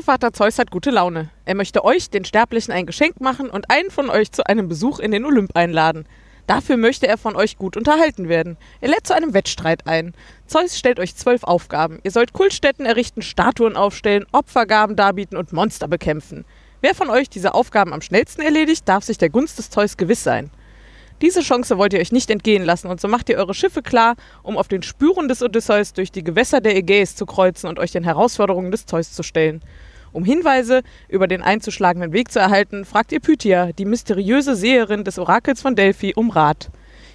Göttervater Zeus hat gute Laune. Er möchte euch, den Sterblichen, ein Geschenk machen und einen von euch zu einem Besuch in den Olymp einladen. Dafür möchte er von euch gut unterhalten werden. Er lädt zu einem Wettstreit ein. Zeus stellt euch zwölf Aufgaben. Ihr sollt Kultstätten errichten, Statuen aufstellen, Opfergaben darbieten und Monster bekämpfen. Wer von euch diese Aufgaben am schnellsten erledigt, darf sich der Gunst des Zeus gewiss sein. Diese Chance wollt ihr euch nicht entgehen lassen und so macht ihr eure Schiffe klar, um auf den Spuren des Odysseus durch die Gewässer der Ägäis zu kreuzen und euch den Herausforderungen des Zeus zu stellen. Um Hinweise über den einzuschlagenden Weg zu erhalten, fragt ihr Pythia, die mysteriöse Seherin des Orakels von Delphi, um Rat.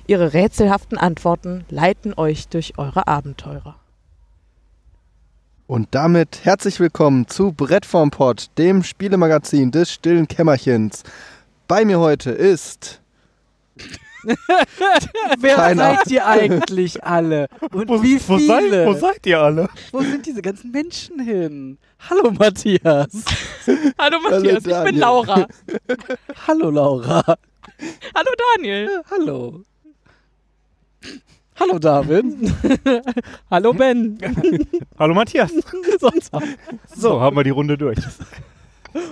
Ihre rätselhaften Antworten leiten euch durch eure Abenteurer. Und damit herzlich willkommen zu Brett vom Pott, dem Spielemagazin des stillen Kämmerchens. Bei mir heute ist Wer Keiner. seid ihr eigentlich alle? Und Wo, wie wo, seid, viele? wo seid ihr alle? Wo sind diese ganzen Menschen hin? Hallo Matthias. Hallo Matthias, ich bin. Laura. Hallo Laura. Hallo Daniel. Hallo. Hallo David. Hallo Ben. Hallo Matthias. Sonst- So, haben wir die Runde durch.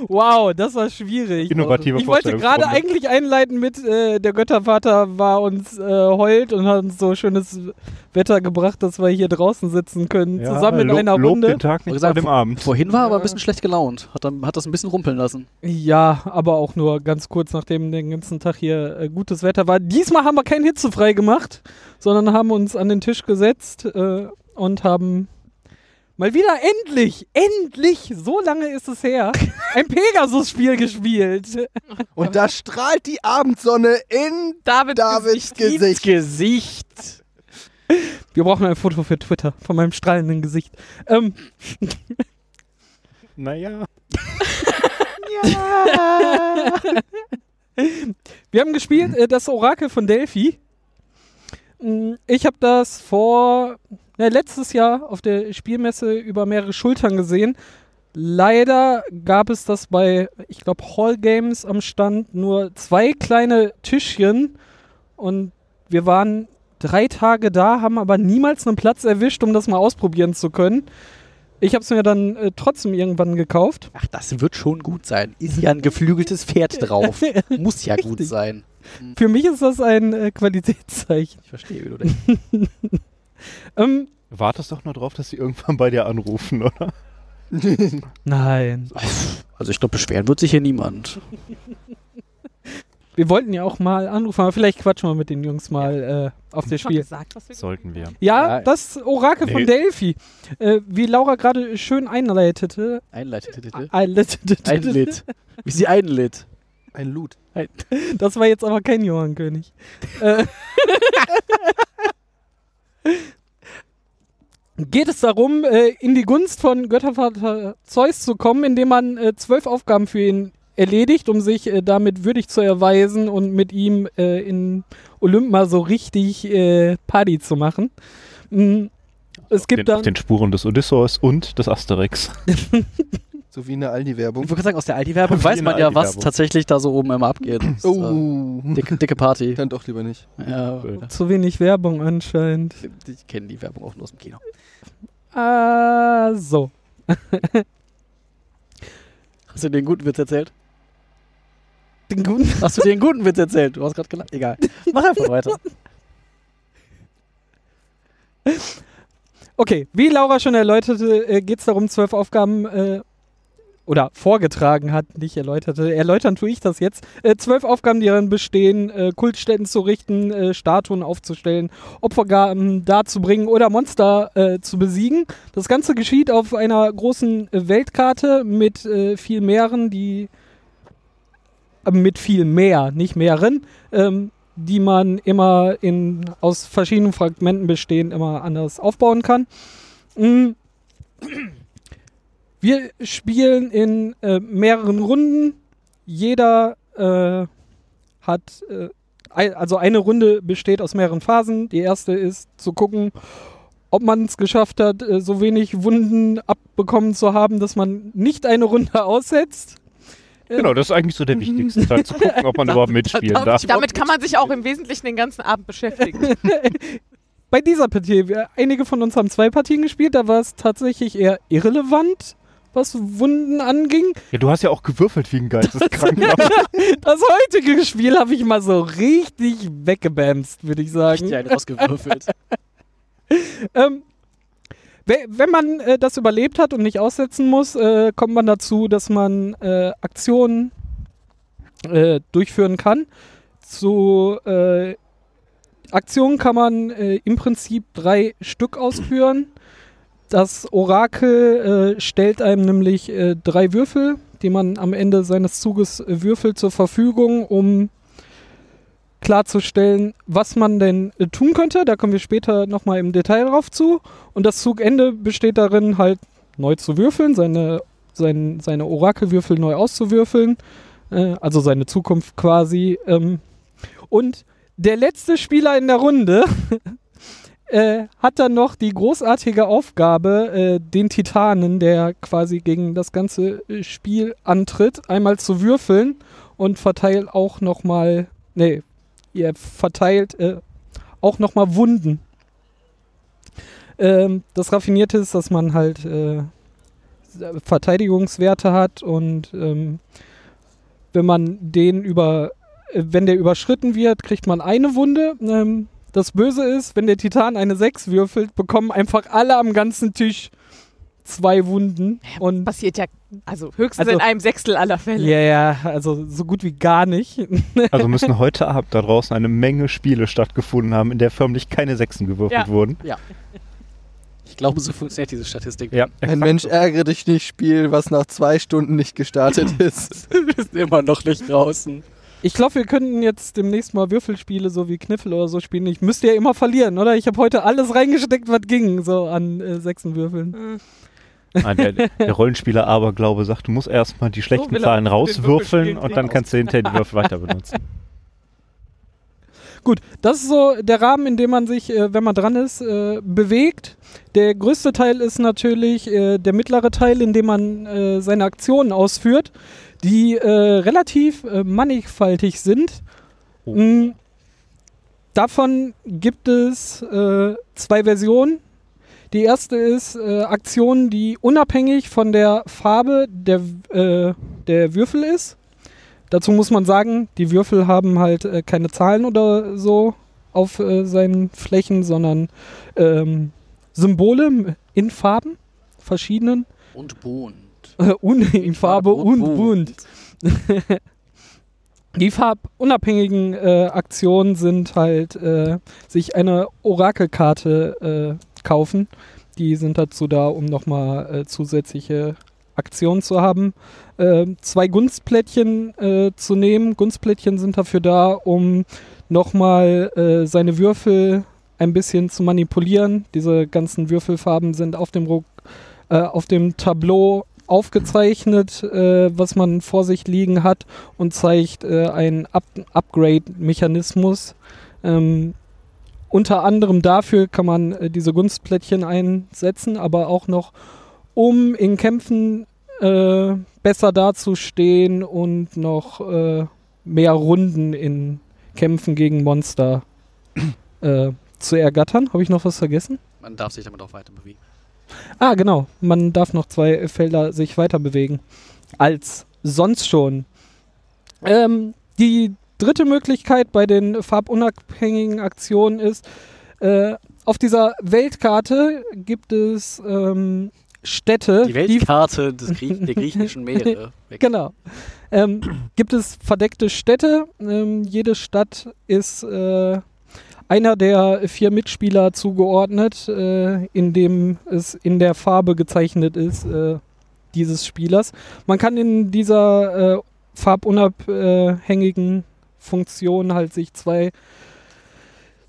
Wow, das war schwierig. Innovative Ich wollte gerade eigentlich einleiten mit, äh, der Göttervater war uns äh, heult und hat uns so schönes Wetter gebracht, dass wir hier draußen sitzen können, Ja, zusammen in lo- einer Lob Runde. den Tag nicht gesagt, vor dem Abend. Vorhin war er aber ein bisschen schlecht gelaunt. Hat, dann, hat das ein bisschen rumpeln lassen. Ja, aber auch nur ganz kurz, nachdem den ganzen Tag hier äh, gutes Wetter war. Diesmal haben wir kein hitzefrei gemacht, sondern haben uns an den Tisch gesetzt äh, und haben mal wieder endlich, endlich, so lange ist es her, ein Pegasus-Spiel gespielt. und da strahlt die Abendsonne in David, Davids Gesicht. Gesicht. Wir brauchen ein Foto für Twitter von meinem strahlenden Gesicht. Ähm, Naja. wir haben gespielt äh, das Orakel von Delphi. Mm, Ich habe das vor ja, letztes Jahr auf der Spielmesse über mehrere Schultern gesehen. Leider gab es das bei, ich glaube, Hall Games am Stand nur zwei kleine Tischchen und wir waren drei Tage da, haben aber niemals einen Platz erwischt, um das mal ausprobieren zu können. Ich habe es mir dann äh, trotzdem irgendwann gekauft. Ach, das wird schon gut sein. Ist ja ein geflügeltes Pferd drauf. Muss ja gut sein. Für mich ist das ein äh, Qualitätszeichen. Ich verstehe, wie du denkst. Ähm, Wartest doch nur drauf, dass sie irgendwann bei dir anrufen, oder? nein. Also ich glaube, beschweren wird sich hier niemand. Wir wollten ja auch mal anrufen, aber vielleicht quatschen wir mit den Jungs mal äh, auf das Schon Spiel. gesagt, was wir Sollten wir. Ja, das Orakel von Nee. Delphi. Äh, wie Laura gerade schön einleitete. Einleitete. einleitete Einlitt. Wie sie einlitt. Ein Loot. das war jetzt aber kein Johann König. geht es darum, äh, in die Gunst von Göttervater Zeus zu kommen, indem man äh, zwölf Aufgaben für ihn erledigt, um sich äh, damit würdig zu erweisen und mit ihm in Olymp mal so richtig Party zu machen. Mm, Es gibt den, auf dann den Spuren des Odysseus und des Asterix. So wie eine Aldi-Werbung. Ich wollte gerade sagen, aus der Aldi-Werbung weiß man ja, was tatsächlich da so oben immer abgeht. Das äh, Oh. dicke, dicke Party. Dann doch lieber nicht. Ja, zu wenig Werbung anscheinend. ich kenne die Werbung auch nur aus dem Kino. Ah, so. Hast du dir den guten Witz erzählt? Den guten Hast du dir den guten Witz erzählt? Du hast gerade gelacht. Egal. Mach einfach weiter. Okay, wie Laura schon erläuterte, äh, geht es darum, zwölf Aufgaben äh, oder vorgetragen hat, nicht erläuterte. Erläutern tue ich das jetzt. Äh, zwölf Aufgaben, die darin bestehen, äh, Kultstätten zu richten, äh, Statuen aufzustellen, Opfergaben darzubringen oder Monster äh, zu besiegen. Das Ganze geschieht auf einer großen Weltkarte mit äh, viel Meeren, die äh, mit viel mehr, nicht mehreren, ähm, die man immer in, aus verschiedenen Fragmenten bestehend immer anders aufbauen kann. Mm. Wir spielen in äh, mehreren Runden. Jeder äh, hat, äh, also eine Runde besteht aus mehreren Phasen. Die erste ist zu gucken, ob man es geschafft hat, äh, so wenig Wunden abbekommen zu haben, dass man nicht eine Runde aussetzt. Genau, das ist eigentlich so der wichtigste Teil, zu gucken, ob man überhaupt mitspielen darf Damit kann man sich auch im Wesentlichen den ganzen Abend beschäftigen. Bei dieser Partie, wir, einige von uns haben zwei Partien gespielt, da war es tatsächlich eher irrelevant, was Wunden anging. Ja, du hast ja auch gewürfelt wie ein Geisteskrank. Das heutige Spiel habe ich mal so richtig weggebamst, würde ich sagen. Richtig einen rausgewürfelt. Ähm, we- wenn man äh, das überlebt hat und nicht aussetzen muss, äh, kommt man dazu, dass man äh, Aktionen äh, durchführen kann. Zu äh, Aktionen kann man äh, im Prinzip drei Stück ausführen. Das Orakel äh, stellt einem nämlich äh, drei Würfel, die man am Ende seines Zuges äh, würfelt, zur Verfügung, um klarzustellen, was man denn äh, tun könnte. Da kommen wir später nochmal im Detail drauf zu. Und das Zugende besteht darin, halt neu zu würfeln, seine, sein, seine Orakelwürfel neu auszuwürfeln. Äh, also seine Zukunft quasi. Ähm, und der letzte Spieler in der Runde äh, hat dann noch die großartige Aufgabe, äh, den Titanen, der quasi gegen das ganze äh, Spiel antritt, einmal zu würfeln und verteilt auch nochmal, nee, ihr verteilt äh, auch nochmal Wunden. Ähm, das Raffinierte ist, dass man halt äh, Verteidigungswerte hat und ähm, wenn man den über, äh, wenn der überschritten wird, kriegt man eine Wunde. Ähm, das Böse ist, wenn der Titan eine 6 würfelt, bekommen einfach alle am ganzen Tisch zwei Wunden. Und Passiert ja also höchstens Also- in einem Sechstel aller Fälle. ja, ja, also so gut wie gar nicht. Also müssen heute Abend da draußen eine Menge Spiele stattgefunden haben, in der förmlich keine Sechsen gewürfelt Ja. wurden. Ich glaube, so funktioniert diese Statistik. Ja, Ein Mensch ärgere dich nicht, Spiel, was nach zwei Stunden nicht gestartet ist. Wir sind immer noch nicht draußen. Ich glaube, wir könnten jetzt demnächst mal Würfelspiele so wie Kniffel oder so spielen. Ich müsste ja immer verlieren, oder? Ich habe heute alles reingesteckt, was ging, so an äh, Sechsenwürfeln. Hm. Nein, der, der Rollenspieler Aberglaube sagt, du musst erstmal die schlechten er Zahlen rauswürfeln und dann kannst du hinterher die Würfel weiter benutzen. Gut, das ist so der Rahmen, in dem man sich, äh, wenn man dran ist, äh, bewegt. Der größte Teil ist natürlich äh, der mittlere Teil, in dem man äh, seine Aktionen ausführt, die äh, relativ äh, mannigfaltig sind. Oh. Mm, davon gibt es äh, zwei Versionen. Die erste ist äh, Aktionen, die unabhängig von der Farbe der, äh, der Würfel ist. Dazu muss man sagen, die Würfel haben halt äh, keine Zahlen oder so auf äh, seinen Flächen, sondern ähm, Symbole in Farben, verschiedenen, Und bunt. un in Farbe und bunt. Die farbunabhängigen äh, Aktionen sind halt äh, sich eine Orakelkarte äh, kaufen. Die sind dazu da, um nochmal äh, zusätzliche Aktionen zu haben. Äh, zwei Gunstplättchen äh, zu nehmen. Gunstplättchen sind dafür da, um nochmal äh, seine Würfel ein bisschen zu manipulieren. Diese ganzen Würfelfarben sind auf dem, Ruck, äh, auf dem Tableau aufgezeichnet, äh, was man vor sich liegen hat und zeigt äh, einen Up Upgrade-Mechanismus. Ähm, unter anderem dafür kann man äh, diese Gunstplättchen einsetzen, aber auch noch, um in Kämpfen äh, besser dazustehen und noch äh, mehr Runden in Kämpfen gegen Monster äh, zu ergattern. Habe ich noch was vergessen? Man darf sich damit auch weiter bewegen. Ah, genau. Man darf noch zwei Felder sich weiter bewegen. Als sonst schon. Ähm, die dritte Möglichkeit bei den farbunabhängigen Aktionen ist, äh, auf dieser Weltkarte gibt es ähm, Städte, Die Weltkarte des Grie der griechischen Meere. Genau. Ähm, gibt es verdeckte Städte. Ähm, jede Stadt ist äh, einer der vier Mitspieler zugeordnet, äh, in dem es in der Farbe gezeichnet ist, äh, dieses Spielers. Man kann in dieser äh, farbunabhängigen Funktion halt sich zwei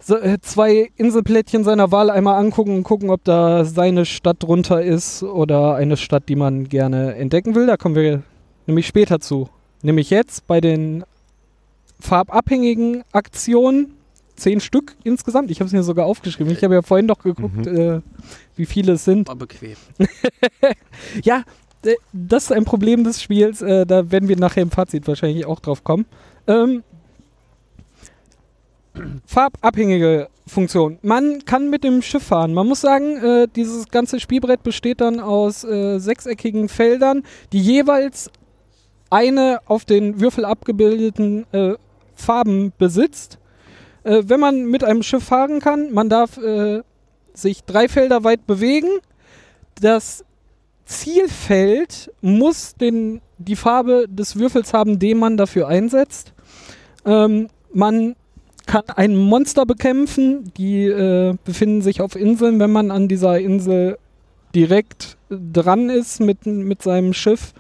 äh, zwei Inselplättchen seiner Wahl einmal angucken und gucken, ob da seine Stadt drunter ist oder eine Stadt, die man gerne entdecken will. Da kommen wir nämlich später zu. Nämlich jetzt bei den farbabhängigen Aktionen. Zehn Stück insgesamt. Ich habe es mir sogar aufgeschrieben. Ich habe ja vorhin doch geguckt, Mhm. äh, wie viele es sind. Mal bequem. Ja, äh, das ist ein Problem des Spiels. Äh, da werden wir nachher im Fazit wahrscheinlich auch drauf kommen. Ähm, farbabhängige Funktion. Man kann mit dem Schiff fahren. Man muss sagen, äh, dieses ganze Spielbrett besteht dann aus äh, sechseckigen Feldern, die jeweils eine auf den Würfel abgebildeten äh, Farben besitzt. Äh, wenn man mit einem Schiff fahren kann, man darf äh, sich drei Felder weit bewegen. Das Zielfeld muss den, die Farbe des Würfels haben, den man dafür einsetzt. Ähm, man kann ein Monster bekämpfen. Die äh, befinden sich auf Inseln. Wenn man an dieser Insel direkt dran ist mit, mit seinem Schiff,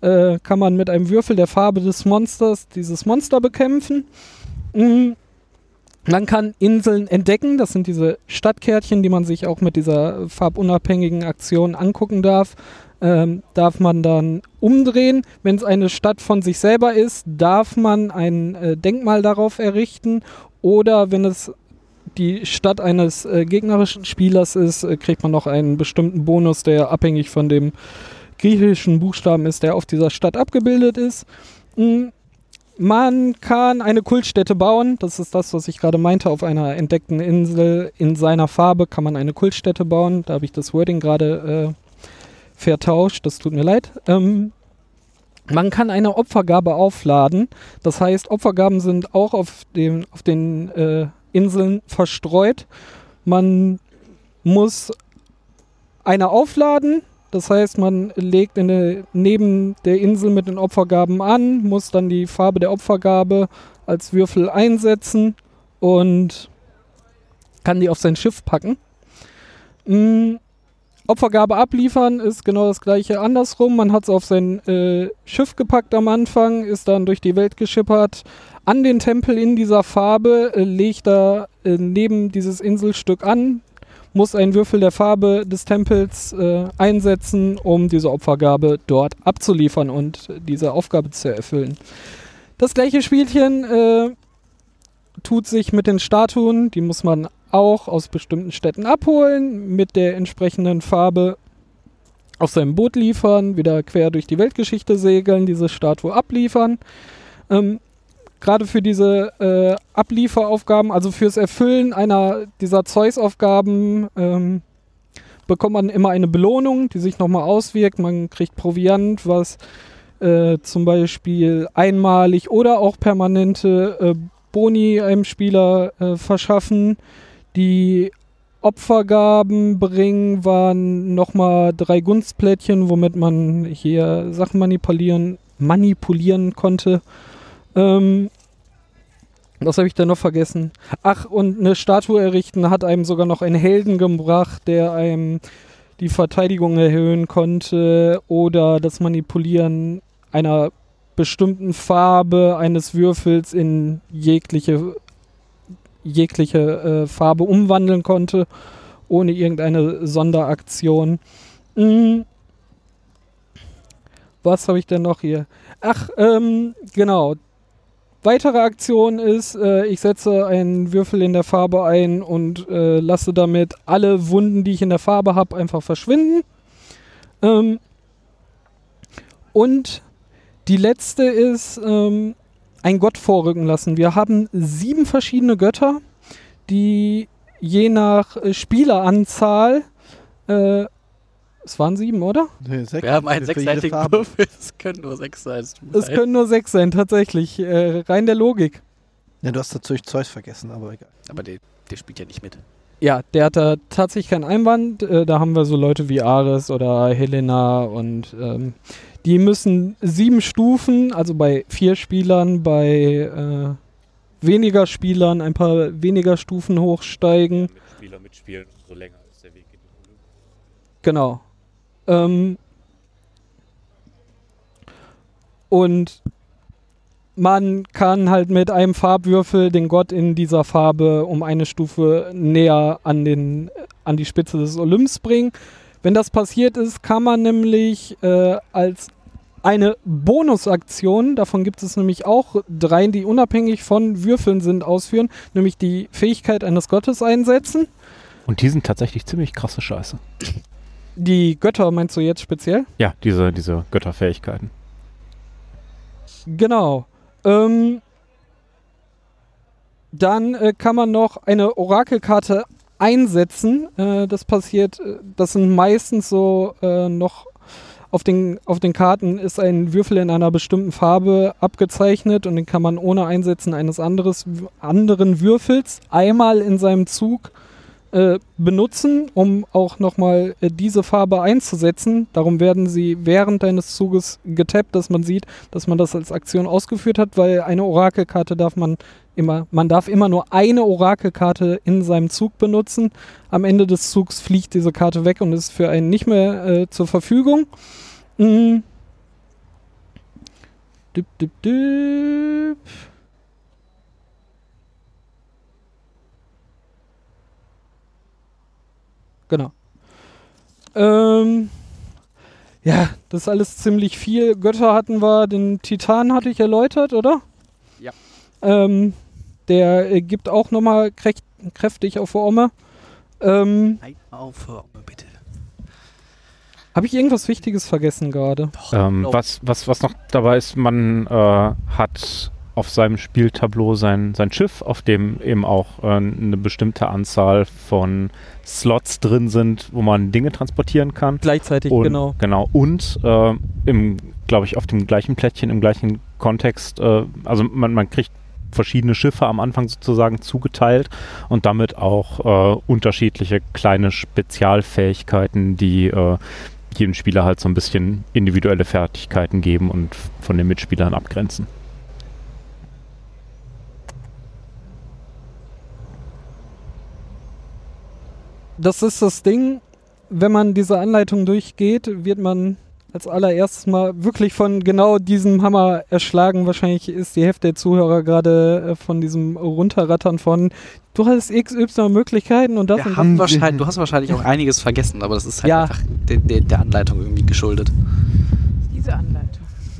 äh, kann man mit einem Würfel der Farbe des Monsters dieses Monster bekämpfen. Mhm. Man kann Inseln entdecken. Das sind diese Stadtkärtchen, die man sich auch mit dieser farbunabhängigen Aktion angucken darf. Ähm, darf man dann umdrehen. Wenn es eine Stadt von sich selber ist, darf man ein äh, Denkmal darauf errichten. Oder wenn es die Stadt eines äh, gegnerischen Spielers ist, äh, kriegt man noch einen bestimmten Bonus, der abhängig von dem griechischen Buchstaben ist, der auf dieser Stadt abgebildet ist. Mhm. Man kann eine Kultstätte bauen. Das ist das, was ich gerade meinte. Auf einer entdeckten Insel in seiner Farbe kann man eine Kultstätte bauen. Da habe ich das Wording gerade äh, vertauscht. Das tut mir leid. Ähm, man kann eine Opfergabe aufladen. Das heißt, Opfergaben sind auch auf, dem, auf den äh, Inseln verstreut. Man muss eine aufladen. Das heißt, man legt eine, neben der Insel mit den Opfergaben an, muss dann die Farbe der Opfergabe als Würfel einsetzen und kann die auf sein Schiff packen. Mm, Opfergabe abliefern ist genau das gleiche andersrum. Man hat es auf sein äh, Schiff gepackt am Anfang, ist dann durch die Welt geschippert, an den Tempel in dieser Farbe, äh, legt da äh, neben dieses Inselstück an, muss einen Würfel der Farbe des Tempels äh, einsetzen, um diese Opfergabe dort abzuliefern und diese Aufgabe zu erfüllen. Das gleiche Spielchen äh, tut sich mit den Statuen, die muss man auch aus bestimmten Städten abholen, mit der entsprechenden Farbe auf seinem Boot liefern, wieder quer durch die Weltgeschichte segeln, diese Statue abliefern. Ähm, Gerade für diese äh, Ablieferaufgaben, also fürs Erfüllen einer dieser Zeus-Aufgaben, ähm, bekommt man immer eine Belohnung, die sich nochmal auswirkt. Man kriegt Proviant, was äh, zum Beispiel einmalig oder auch permanente äh, Boni einem Spieler äh, verschaffen. Die Opfergaben bringen waren nochmal drei Gunstplättchen, womit man hier Sachen manipulieren, manipulieren konnte. Ähm, was habe ich da noch vergessen? Ach, und eine Statue errichten hat einem sogar noch einen Helden gebracht, der einem die Verteidigung erhöhen konnte oder das Manipulieren einer bestimmten Farbe eines Würfels in jegliche, jegliche äh, Farbe umwandeln konnte, ohne irgendeine Sonderaktion. Hm. Was habe ich denn noch hier? Ach, ähm, genau. Weitere Aktion ist, äh, ich setze einen Würfel in der Farbe ein und äh, lasse damit alle Wunden, die ich in der Farbe habe, einfach verschwinden. Ähm, und die letzte ist, ähm, ein Gott vorrücken lassen. Wir haben sieben verschiedene Götter, die je nach Spieleranzahl äh, es waren sieben, oder? Nee, sechs. Wir haben einen sechsseitigen. Würfel. Es können nur sechs sein. Es können nur sechs sein, tatsächlich. Äh, rein der Logik. Ja, du hast natürlich Zeus vergessen, aber egal. Aber der, der spielt ja nicht mit. Ja, der hat da tatsächlich keinen Einwand. Äh, da haben wir so Leute wie Ares oder Helena und ähm, die müssen sieben Stufen, also bei vier Spielern, bei äh, weniger Spielern ein paar weniger Stufen hochsteigen. Mit Spieler mitspielen, umso länger ist der Weg in den Olymp. Genau. Ähm, und man kann halt mit einem Farbwürfel den Gott in dieser Farbe um eine Stufe näher an, den, an die Spitze des Olymps bringen. Wenn das passiert ist, kann man nämlich äh, als eine Bonusaktion, davon gibt es nämlich auch drei, die unabhängig von Würfeln sind, ausführen, nämlich die Fähigkeit eines Gottes einsetzen. Und die sind tatsächlich ziemlich krasse Scheiße. Die Götter meinst du jetzt speziell? Ja, diese, diese Götterfähigkeiten. Genau. Ähm, dann äh, kann man noch eine Orakelkarte einsetzen. Äh, das passiert, äh, das sind meistens so äh, noch auf den, auf den Karten ist ein Würfel in einer bestimmten Farbe abgezeichnet und den kann man ohne Einsetzen eines anderes, anderen Würfels einmal in seinem Zug äh, benutzen, um auch nochmal äh, diese Farbe einzusetzen. Darum werden sie während deines Zuges getappt, dass man sieht, dass man das als Aktion ausgeführt hat, weil eine Orakelkarte darf man immer, man darf immer nur eine Orakelkarte in seinem Zug benutzen. Am Ende des Zugs fliegt diese Karte weg und ist für einen nicht mehr äh, zur Verfügung. Mhm. Düpp, düpp, düpp. Genau. Ähm, ja, das ist alles ziemlich viel. Götter hatten wir, den Titan hatte ich erläutert, oder? Ja. Ähm, der äh, gibt auch nochmal kräftig auf Orme. Ähm, Nein, aufhören, bitte. Habe ich irgendwas Wichtiges vergessen gerade? Ähm, was, was, was noch dabei ist, man äh, hat auf seinem Spieltableau sein, sein Schiff, auf dem eben auch äh, eine bestimmte Anzahl von Slots drin sind, wo man Dinge transportieren kann. Gleichzeitig, Und, genau. Genau. Und äh, im, glaube ich, auf dem gleichen Plättchen, im gleichen Kontext, äh, also man, man kriegt verschiedene Schiffe am Anfang sozusagen zugeteilt und damit auch äh, unterschiedliche kleine Spezialfähigkeiten, die äh, jedem Spieler halt so ein bisschen individuelle Fertigkeiten geben und von den Mitspielern abgrenzen. Das ist das Ding, wenn man diese Anleitung durchgeht, wird man als allererstes mal wirklich von genau diesem Hammer erschlagen. Wahrscheinlich ist die Hälfte der Zuhörer gerade äh, von diesem Runterrattern von du hast XY Möglichkeiten und das Wir und haben das. wahrscheinlich, du hast wahrscheinlich auch einiges vergessen, aber das ist halt Ja. einfach der, der, der Anleitung irgendwie geschuldet. Diese Anleitung.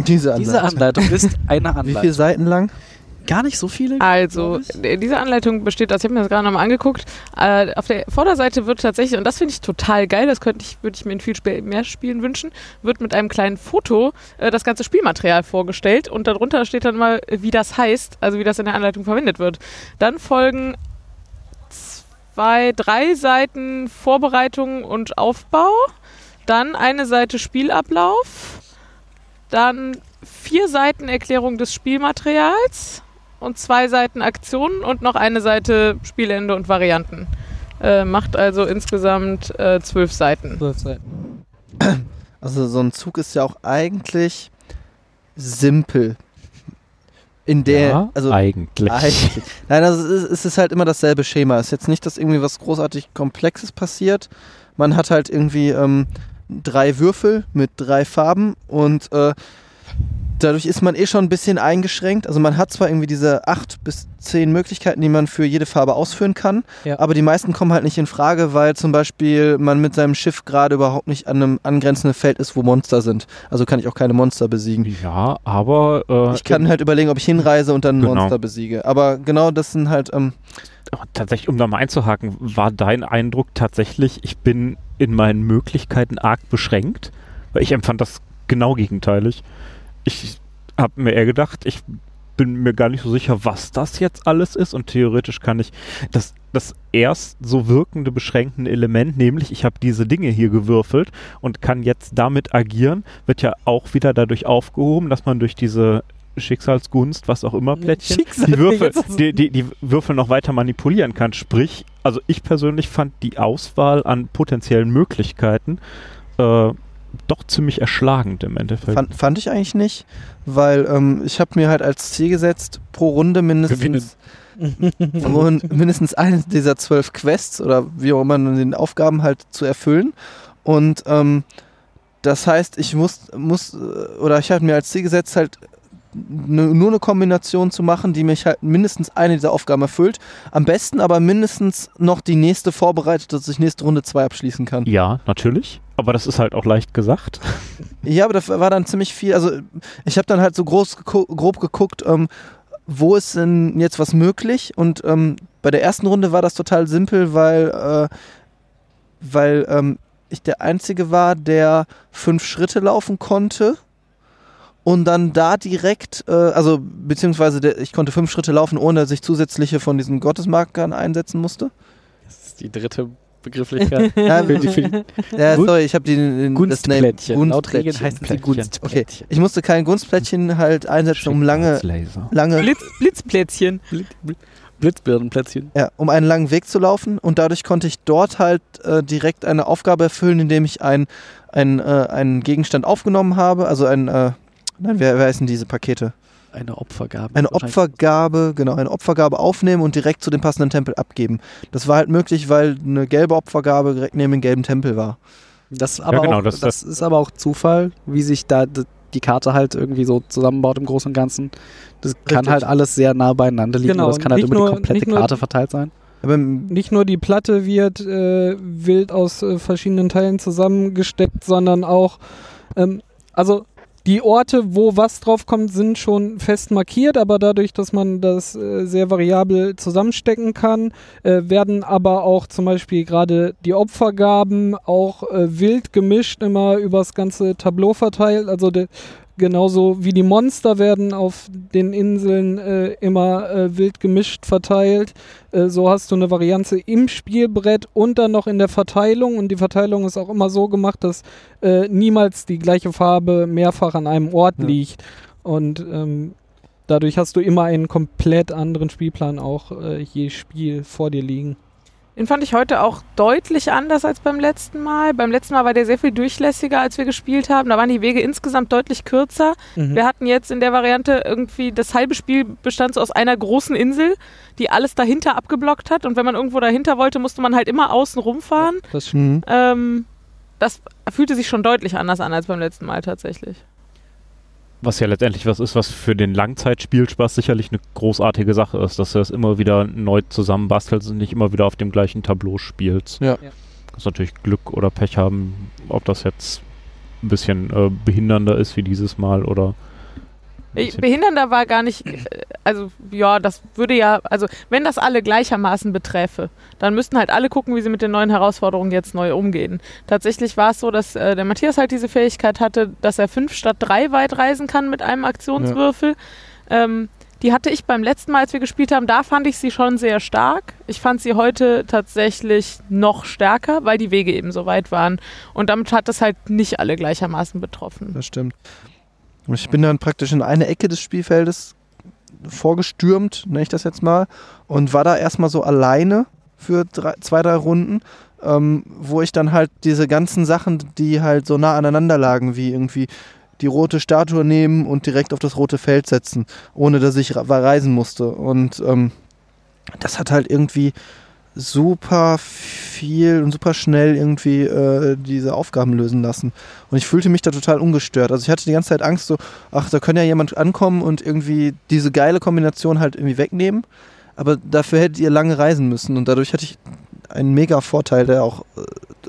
Diese Anleitung. Diese Anleitung ist eine Wie Anleitung. viele Seiten lang? Gar nicht so viele. Also, äh, diese Anleitung besteht, also ich habe mir das gerade nochmal angeguckt, äh, auf der Vorderseite wird tatsächlich, und das finde ich total geil, das könnte ich, würde ich mir in viel Sp mehr Spielen wünschen, wird mit einem kleinen Foto äh, das ganze Spielmaterial vorgestellt und darunter steht dann mal, wie das heißt, also wie das in der Anleitung verwendet wird. Dann folgen zwei, drei Seiten Vorbereitung und Aufbau, dann eine Seite Spielablauf, dann vier Seiten Erklärung des Spielmaterials und zwei Seiten Aktionen und noch eine Seite Spielende und Varianten. Äh, macht also insgesamt äh, zwölf Seiten. Zwölf Seiten. Also so ein Zug ist ja auch eigentlich simpel. In der, ja, also eigentlich. eigentlich. Nein, also es ist, es ist halt immer dasselbe Schema. Es ist jetzt nicht, dass irgendwie was großartig Komplexes passiert. Man hat halt irgendwie ähm, drei Würfel mit drei Farben und äh, dadurch ist man eh schon ein bisschen eingeschränkt. Also man hat zwar irgendwie diese acht bis zehn Möglichkeiten, die man für jede Farbe ausführen kann, Ja. aber die meisten kommen halt nicht in Frage, weil zum Beispiel man mit seinem Schiff gerade überhaupt nicht an einem angrenzenden Feld ist, wo Monster sind. Also kann ich auch keine Monster besiegen. Ja, aber äh, Ich kann halt überlegen, ob ich hinreise und dann ein Genau. Monster besiege. Aber genau das sind halt, ähm, tatsächlich, um da mal einzuhaken, war dein Eindruck tatsächlich, ich bin in meinen Möglichkeiten arg beschränkt? Weil ich empfand das genau gegenteilig. Ich habe mir eher gedacht, ich bin mir gar nicht so sicher, was das jetzt alles ist und theoretisch kann ich das, das erst so wirkende beschränkende Element, nämlich ich habe diese Dinge hier gewürfelt und kann jetzt damit agieren, wird ja auch wieder dadurch aufgehoben, dass man durch diese Schicksalsgunst, was auch immer, Plättchen, die Würfel, die, die, die Würfel noch weiter manipulieren kann. Sprich, also ich persönlich fand die Auswahl an potenziellen Möglichkeiten äh, doch ziemlich erschlagend im Endeffekt. fand, fand ich eigentlich nicht, weil ähm, ich habe mir halt als Ziel gesetzt, pro Runde mindestens, Rund- mindestens eine dieser zwölf Quests oder wie auch immer den Aufgaben halt zu erfüllen. Und ähm, das heißt, ich muss, muss äh, oder ich habe mir als Ziel gesetzt, halt ne, nur eine Kombination zu machen, die mich halt mindestens eine dieser Aufgaben erfüllt. Am besten aber mindestens noch die nächste vorbereitet, dass ich nächste Runde zwei abschließen kann. ja, natürlich. Aber das ist halt auch leicht gesagt. Ja, aber das war dann ziemlich viel. Also ich habe dann halt so groß geku grob geguckt, ähm, wo ist denn jetzt was möglich? Und ähm, bei der ersten Runde war das total simpel, weil, äh, weil ähm, ich der Einzige war, der fünf Schritte laufen konnte. und dann da direkt, äh, also beziehungsweise der, ich konnte fünf Schritte laufen, ohne dass ich zusätzliche von diesen Gottesmarkern einsetzen musste. Das ist die dritte Begrifflichkeit. Ja, Für die- für die ja, sorry, ich habe den, den das Name- Gunstplättchen. Gunstplättchen. heißen sie Okay, Gunstplättchen. ich musste kein Gunstplättchen halt einsetzen, um lange, lange, Blitz, Blitzplätzchen. Blit- Blit- Blitzbirnenplätzchen. ja, um einen langen Weg zu laufen und dadurch konnte ich dort halt äh, direkt eine Aufgabe erfüllen, indem ich ein, ein, äh, einen Gegenstand aufgenommen habe, also ein, äh, nein, wer, wer heißen diese Pakete? Eine Opfergabe. Eine. Opfergabe, genau, eine Opfergabe aufnehmen und direkt zu dem passenden Tempel abgeben. Das war halt möglich, weil eine gelbe Opfergabe direkt neben dem gelben Tempel war. Das, aber genau, auch, das- das, ist aber auch Zufall, wie sich da die Karte halt irgendwie so zusammenbaut im Großen und Ganzen. Das kann Richtig. halt alles sehr nah beieinander liegen. Genau, aber das kann halt über nur- die komplette Karte verteilt sein. Aber Nicht nur die Platte wird äh, wild aus äh, verschiedenen Teilen zusammengesteckt, sondern auch, ähm, also die Orte, wo was drauf kommt, sind schon fest markiert, aber dadurch, dass man das äh, sehr variabel zusammenstecken kann, äh, werden aber auch zum Beispiel gerade die Opfergaben auch äh, wild gemischt immer übers ganze Tableau verteilt. Also de, genauso wie die Monster werden auf den Inseln äh, immer äh, wild gemischt verteilt. Äh, so hast du eine Varianz im Spielbrett und dann noch in der Verteilung. Und die Verteilung ist auch immer so gemacht, dass äh, niemals die gleiche Farbe mehrfach an einem Ort Ja. liegt. Und ähm, dadurch hast du immer einen komplett anderen Spielplan auch äh, je Spiel vor dir liegen. Den fand ich heute auch deutlich anders als beim letzten Mal. Beim letzten Mal war der sehr viel durchlässiger, als wir gespielt haben. Da waren die Wege insgesamt deutlich kürzer. Mhm. Wir hatten jetzt in der Variante irgendwie das halbe Spiel bestand so aus einer großen Insel, die alles dahinter abgeblockt hat. Und wenn man irgendwo dahinter wollte, musste man halt immer außen rumfahren. Das stimmt. Mhm. Ähm, das fühlte sich schon deutlich anders an als beim letzten Mal tatsächlich. Was ja letztendlich was ist, was für den Langzeitspielspaß sicherlich eine großartige Sache ist, dass du das immer wieder neu zusammenbastelst und nicht immer wieder auf dem gleichen Tableau spielst. Ja. Ja. Kannst natürlich Glück oder Pech haben, ob das jetzt ein bisschen äh, behindernder ist wie dieses Mal oder. Behindernder war gar nicht, äh, also ja, das würde ja, also wenn das alle gleichermaßen beträfe, dann müssten halt alle gucken, wie sie mit den neuen Herausforderungen jetzt neu umgehen. Tatsächlich war es so, dass äh, der Matthias halt diese Fähigkeit hatte, dass er fünf statt drei weit reisen kann mit einem Aktionswürfel. Ähm, die hatte ich beim letzten Mal, als wir gespielt haben, da fand ich sie schon sehr stark. Ich fand sie heute tatsächlich noch stärker, weil die Wege eben so weit waren. Und damit hat es halt nicht alle gleichermaßen betroffen. Das stimmt. Und ich bin dann praktisch in eine Ecke des Spielfeldes vorgestürmt, nenne ich das jetzt mal, und war da erstmal so alleine für drei, zwei, drei Runden, ähm, wo ich dann halt diese ganzen Sachen, die halt so nah aneinander lagen, wie irgendwie die rote Statue nehmen und direkt auf das rote Feld setzen, ohne dass ich re- reisen musste. Und ähm, das hat halt irgendwie super viel und super schnell irgendwie äh, diese Aufgaben lösen lassen. Und ich fühlte mich da total ungestört. Also ich hatte die ganze Zeit Angst, so, ach, da könnte ja jemand ankommen und irgendwie diese geile Kombination halt irgendwie wegnehmen. Aber dafür hättet ihr lange reisen müssen und dadurch hatte ich einen mega Vorteil, der auch äh,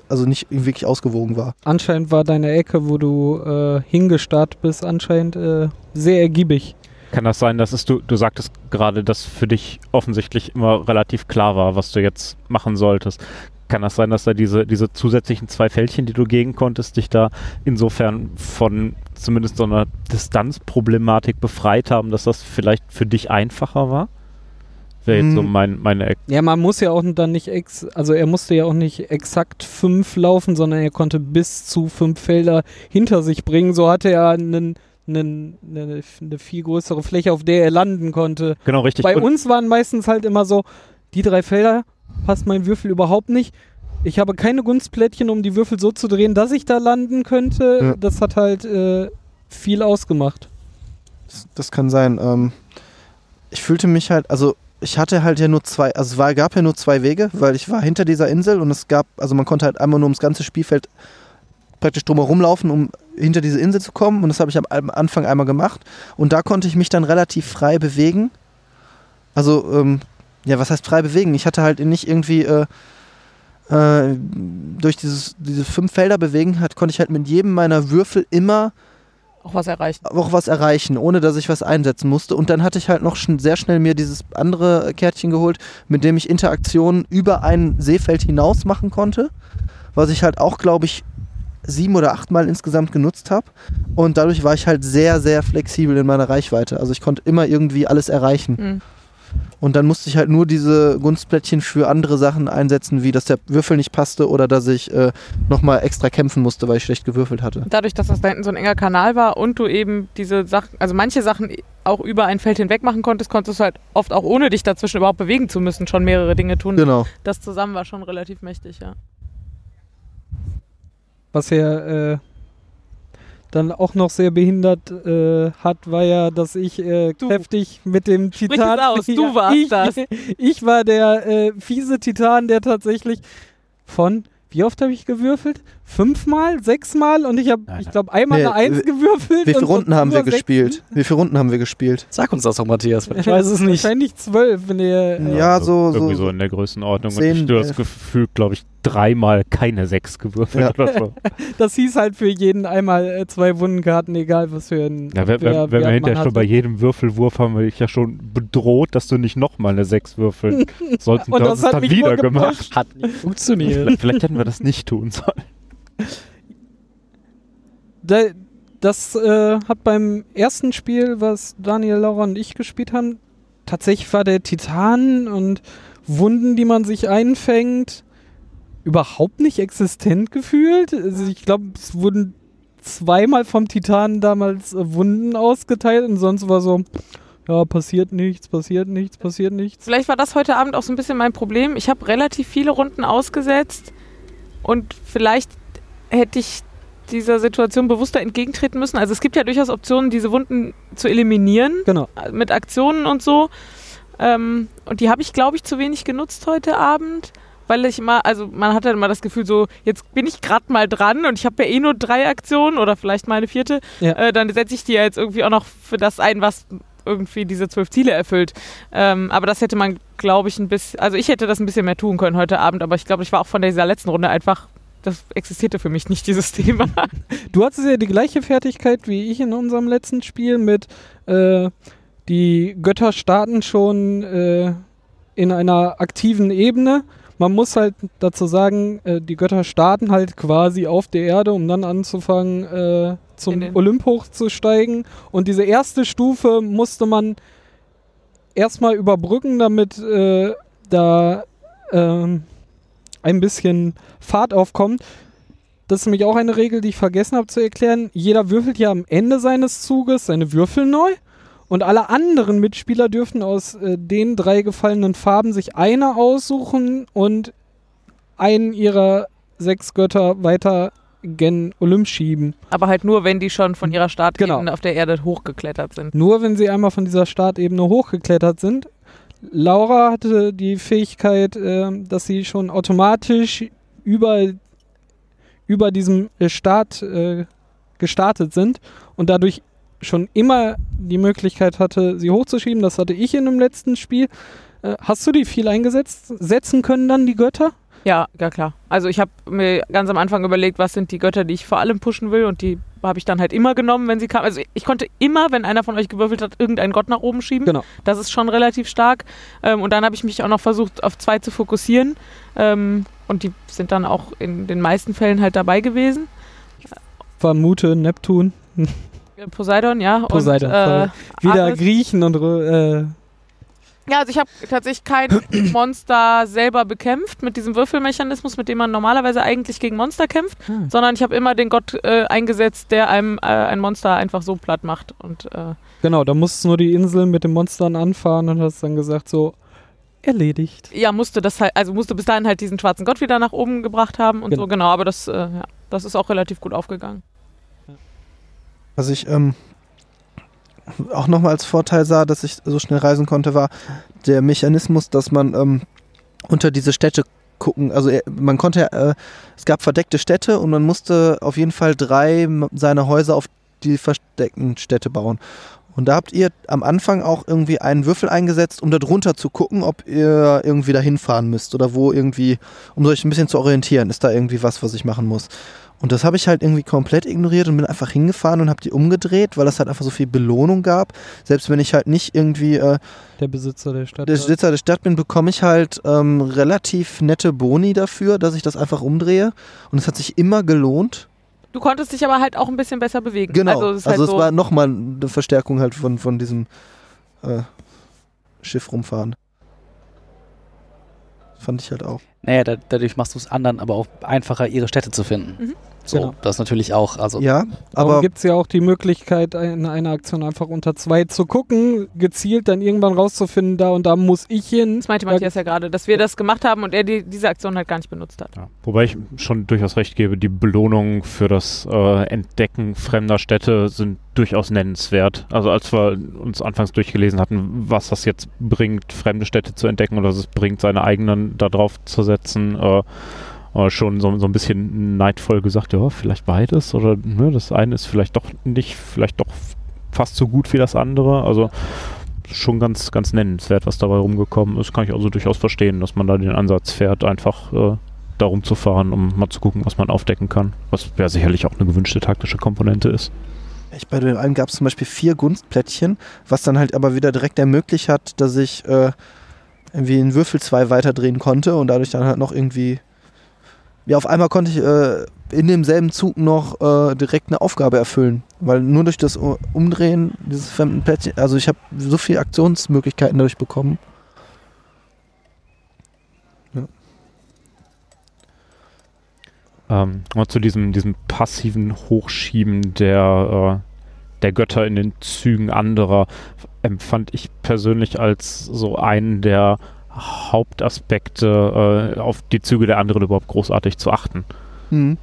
also nicht wirklich ausgewogen war. Anscheinend war deine Ecke, wo du äh, hingestartet bist, anscheinend äh, sehr ergiebig. Kann das sein, dass es du, du sagtest gerade, dass für dich offensichtlich immer relativ klar war, was du jetzt machen solltest. Kann das sein, dass da diese, diese zusätzlichen zwei Fältchen, die du gehen konntest, dich da insofern von zumindest so einer Distanzproblematik befreit haben, dass das vielleicht für dich einfacher war? Wäre jetzt so Hm. mein, meine Ex Ja, man muss ja auch dann nicht, ex also er musste ja auch nicht exakt fünf laufen, sondern er konnte bis zu fünf Felder hinter sich bringen. So hatte er einen, einen, eine, eine viel größere Fläche, auf der er landen konnte. Genau, richtig. Bei Und- uns waren meistens halt immer so, die drei Felder passt mein Würfel überhaupt nicht. Ich habe keine Gunstplättchen, um die Würfel so zu drehen, dass ich da landen könnte. Ja. Das hat halt äh, viel ausgemacht. Das, das kann sein. Ähm, ich fühlte mich halt, also ich hatte halt ja nur zwei, also es war, gab ja nur zwei Wege, weil ich war hinter dieser Insel und es gab, also man konnte halt einmal nur ums ganze Spielfeld praktisch drumherum laufen, um hinter diese Insel zu kommen und das habe ich am Anfang einmal gemacht und da konnte ich mich dann relativ frei bewegen. Also, ähm, ja, was heißt frei bewegen? Ich hatte halt nicht irgendwie äh, äh, durch dieses, diese fünf Felder bewegen, hat, konnte ich halt mit jedem meiner Würfel immer Auch was erreicht. auch was erreichen, ohne dass ich was einsetzen musste. Und dann hatte ich halt noch schn sehr schnell mir dieses andere Kärtchen geholt, mit dem ich Interaktionen über ein Seefeld hinaus machen konnte. Was ich halt auch, glaube ich, sieben oder achtmal insgesamt genutzt habe. Und dadurch war ich halt sehr, sehr flexibel in meiner Reichweite. Also ich konnte immer irgendwie alles erreichen. Mhm. Und dann musste ich halt nur diese Gunstplättchen für andere Sachen einsetzen, wie dass der Würfel nicht passte oder dass ich äh, nochmal extra kämpfen musste, weil ich schlecht gewürfelt hatte. Dadurch, dass das da hinten so ein enger Kanal war und du eben diese Sachen, also manche Sachen auch über ein Feld hinweg machen konntest, konntest du halt oft auch ohne dich dazwischen überhaupt bewegen zu müssen, schon mehrere Dinge tun. Genau. Das zusammen war schon relativ mächtig, ja. Was er äh, dann auch noch sehr behindert äh, hat, war ja, dass ich äh, Du. kräftig mit dem Sprich Titan. aus, du warst ich, das. Ich war der äh, fiese Titan, der tatsächlich von. Wie oft habe ich gewürfelt? Fünfmal? Sechsmal? Und ich habe, ich glaube, einmal Nee, eine Eins gewürfelt. Wie viele und so Runden haben wir sechs- gespielt? Wie viele Runden haben wir gespielt? Sag uns das doch, Matthias. Ich weiß es nicht. Wahrscheinlich zwölf, wenn ihr. Äh, Ja, so- Irgendwie so so in der Größenordnung. zehn, und ich habe das. Gefühl, glaube ich, dreimal keine sechs gewürfelt Ja. oder so. Das hieß halt für jeden einmal äh, zwei Wundenkarten, egal was für ein. Ja, wenn, Wer- wenn wir hinterher schon bei jedem Würfelwurf haben wir dich ja schon bedroht, dass du nicht nochmal eine 6 würfeln sollst. Und du das hast es hat dann mich wieder gemacht. Hat nicht funktioniert. Vielleicht, vielleicht hätten wir das nicht tun sollen. Da, das äh, hat beim ersten Spiel, was Daniel, Laura und ich gespielt haben, tatsächlich war der Titan und Wunden, die man sich einfängt, überhaupt nicht existent gefühlt. Also ich glaube, es wurden zweimal vom Titan damals äh, Wunden ausgeteilt und sonst war so, ja, passiert nichts, passiert nichts, passiert nichts. Vielleicht war das heute Abend auch so ein bisschen mein Problem. Ich habe relativ viele Runden ausgesetzt und vielleicht hätte ich dieser Situation bewusster entgegentreten müssen. Also es gibt ja durchaus Optionen, diese Wunden zu eliminieren Genau. äh, mit Aktionen und so. Ähm, und die habe ich, glaube ich, zu wenig genutzt heute Abend. Weil ich immer, also man hat dann immer das Gefühl, so, jetzt bin ich gerade mal dran und ich habe ja eh nur drei Aktionen oder vielleicht mal eine vierte. Ja. Äh, dann setze ich die ja jetzt irgendwie auch noch für das ein, was irgendwie diese zwölf Ziele erfüllt. Ähm, aber das hätte man, glaube ich, ein bisschen, also ich hätte das ein bisschen mehr tun können heute Abend, aber ich glaube, ich war auch von dieser letzten Runde einfach, das existierte für mich nicht, dieses Thema. Du hattest ja die gleiche Fertigkeit wie ich in unserem letzten Spiel mit äh, die Götter starten schon äh, in einer aktiven Ebene. Man muss halt dazu sagen, äh, die Götter starten halt quasi auf der Erde, um dann anzufangen, äh, zum Olymp hochzusteigen. Und diese erste Stufe musste man erstmal überbrücken, damit äh, da ähm, ein bisschen Fahrt aufkommt. Das ist nämlich auch eine Regel, die ich vergessen habe zu erklären. Jeder würfelt ja am Ende seines Zuges seine Würfel neu. Und alle anderen Mitspieler dürfen aus äh, den drei gefallenen Farben sich eine aussuchen und einen ihrer sechs Götter weiter gen Olymp schieben. aber halt nur, wenn die schon von ihrer Startebene Genau. auf der Erde hochgeklettert sind. Nur wenn sie einmal von dieser Startebene hochgeklettert sind. Laura hatte die Fähigkeit, ähm, dass sie schon automatisch über, über diesem äh, Start äh, gestartet sind und dadurch schon immer die Möglichkeit hatte, sie hochzuschieben. Das hatte ich in dem letzten Spiel. Äh, hast du die viel eingesetzt? Setzen können dann die Götter? Ja, ja klar. Also ich habe mir ganz am Anfang überlegt, was sind die Götter, die ich vor allem pushen will und die habe ich dann halt immer genommen, wenn sie kamen. Also ich konnte immer, wenn einer von euch gewürfelt hat, irgendeinen Gott nach oben schieben. Genau. Das ist schon relativ stark. Ähm, und dann habe ich mich auch noch versucht, auf zwei zu fokussieren. Ähm, und die sind dann auch in den meisten Fällen halt dabei gewesen. Vermute Neptun. Äh, Poseidon, ja. Poseidon, und, äh. Wieder. Griechen und äh, Ja, also ich habe tatsächlich kein Monster selber bekämpft mit diesem Würfelmechanismus, mit dem man normalerweise eigentlich gegen Monster kämpft, Hm. sondern ich habe immer den Gott äh, eingesetzt, der einem äh, ein Monster einfach so platt macht. Und äh, Genau, da musst du nur die Inseln mit den Monstern anfahren und hast dann gesagt, so, erledigt. ja, musste das halt, also musste bis dahin halt diesen schwarzen Gott wieder nach oben gebracht haben und Genau. so, genau, aber das, äh, ja, das ist auch relativ gut aufgegangen. Was ich ähm, auch nochmal als Vorteil sah, dass ich so schnell reisen konnte, war der Mechanismus, dass man ähm, unter diese Städte gucken, also er, man konnte, äh, es gab verdeckte Städte und man musste auf jeden Fall drei seiner Häuser auf die versteckten Städte bauen. Und da habt ihr am Anfang auch irgendwie einen Würfel eingesetzt, um da drunter zu gucken, ob ihr irgendwie dahin fahren müsst oder wo irgendwie, um euch ein bisschen zu orientieren, ist da irgendwie was, was ich machen muss. Und das habe ich halt irgendwie komplett ignoriert und bin einfach hingefahren und habe die umgedreht, weil es halt einfach so viel Belohnung gab. Selbst wenn ich halt nicht irgendwie äh, Der Besitzer der Stadt. der Besitzer der Stadt bin, bekomme ich halt ähm, relativ nette Boni dafür, dass ich das einfach umdrehe. Und es hat sich immer gelohnt. Du konntest dich aber halt auch ein bisschen besser bewegen. Genau. Also, es, ist halt also es so, war nochmal eine Verstärkung halt von, von diesem äh, Schiff rumfahren. Fand ich halt auch. Naja, da, dadurch machst du es anderen aber auch einfacher, ihre Städte zu finden. Mhm. So, Genau. das natürlich auch. Also, Ja, Aber gibt es ja auch die Möglichkeit, in einer Aktion einfach unter zwei zu gucken, gezielt dann irgendwann rauszufinden, da und da muss ich hin. das meinte Matthias ja gerade, dass wir das gemacht haben und er die, diese Aktion halt gar nicht benutzt hat. Ja. Wobei ich schon durchaus recht gebe, die Belohnungen für das äh, Entdecken fremder Städte sind durchaus nennenswert. Also als wir uns anfangs durchgelesen hatten, was das jetzt bringt, fremde Städte zu entdecken oder was es bringt, seine eigenen da drauf zu setzen, äh, schon so, so ein bisschen neidvoll gesagt, ja, vielleicht beides oder ne, das eine ist vielleicht doch nicht, vielleicht doch fast so gut wie das andere. Also schon ganz, ganz nennenswert, was dabei rumgekommen ist. Kann ich also durchaus verstehen, dass man da den Ansatz fährt, einfach äh, da rumzufahren, um mal zu gucken, was man aufdecken kann. Was ja sicherlich auch eine gewünschte taktische Komponente ist. ich, bei dem einen gab es zum Beispiel vier Gunstplättchen, was dann halt aber wieder direkt ermöglicht hat, dass ich äh, irgendwie einen Würfel zwei weiterdrehen konnte und dadurch dann halt noch irgendwie. Ja, auf einmal konnte ich äh, in demselben Zug noch äh, direkt eine Aufgabe erfüllen. Weil nur durch das Umdrehen dieses fremden Plättchen, also ich habe so viele Aktionsmöglichkeiten dadurch bekommen. Ähm, aber zu diesem, diesem passiven Hochschieben der, äh, der Götter in den Zügen anderer empfand ich persönlich als so einen der Hauptaspekte, äh, auf die Züge der anderen überhaupt großartig zu achten. Mhm.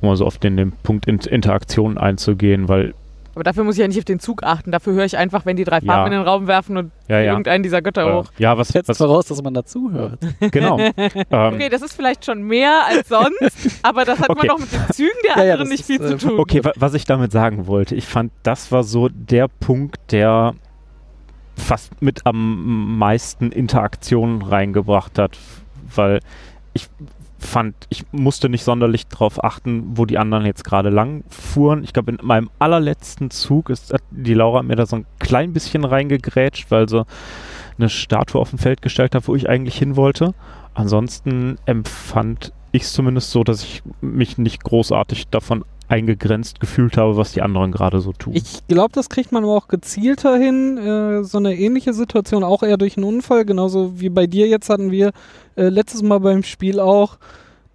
Um also auf den, den Punkt in, Interaktion einzugehen, weil Aber dafür muss ich ja nicht auf den Zug achten. Dafür höre ich einfach, wenn die drei Ja. Farben in den Raum werfen und ja, ja. irgendeinen dieser Götter Äh, hoch. ja, was, setzt was voraus, dass man dazuhört. genau. ähm, Okay, das ist vielleicht schon mehr als sonst, aber das hat Okay. immer noch mit den Zügen der Ja, ja, anderen nicht viel ist, zu äh, tun. Okay, wa was ich damit sagen wollte, ich fand, das war so der Punkt, der fast mit am meisten Interaktion reingebracht hat, weil ich fand, ich musste nicht sonderlich darauf achten, wo die anderen jetzt gerade lang fuhren. Ich glaube, in meinem allerletzten Zug ist hat die Laura mir da so ein klein bisschen reingegrätscht, weil sie eine Statue auf dem Feld gestellt hat, wo ich eigentlich hin wollte. Ansonsten empfand ich es zumindest so, dass ich mich nicht großartig davon eingegrenzt gefühlt habe, was die anderen gerade so tun. Ich glaube, das kriegt man aber auch gezielter hin. Äh, so eine ähnliche Situation, auch eher durch einen Unfall. Genauso wie bei dir jetzt hatten wir äh, letztes Mal beim Spiel auch.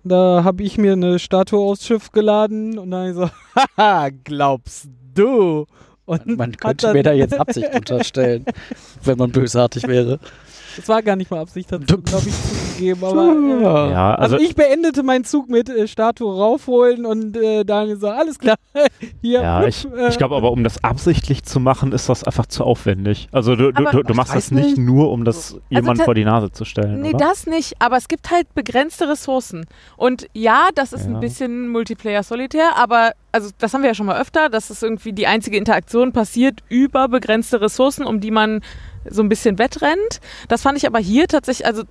Da habe ich mir eine Statue aufs Schiff geladen und dann so, haha, glaubst du? Und Man hat könnte mir da jetzt Absicht unterstellen, wenn man bösartig wäre. Das war gar nicht mal Absicht, hat glaube ich zugegeben. Aber, äh, ja, also, also, ich beendete meinen Zug mit äh, Statue raufholen und äh, Daniel so, alles klar, hier. ja, hüpf, ich, äh, ich glaube aber, um das absichtlich zu machen, ist das einfach zu aufwendig. Also du, du, du, du machst das nicht nicht. nur, um das jemand ta- vor die Nase zu stellen, Nee, oder? das nicht, aber es gibt halt begrenzte Ressourcen. Und ja, das ist Ja. ein bisschen Multiplayer-solitär, aber also das haben wir ja schon mal öfter, dass es irgendwie die einzige Interaktion passiert über begrenzte Ressourcen, um die man so ein bisschen wettrennt. Das fand ich aber hier tatsächlich, also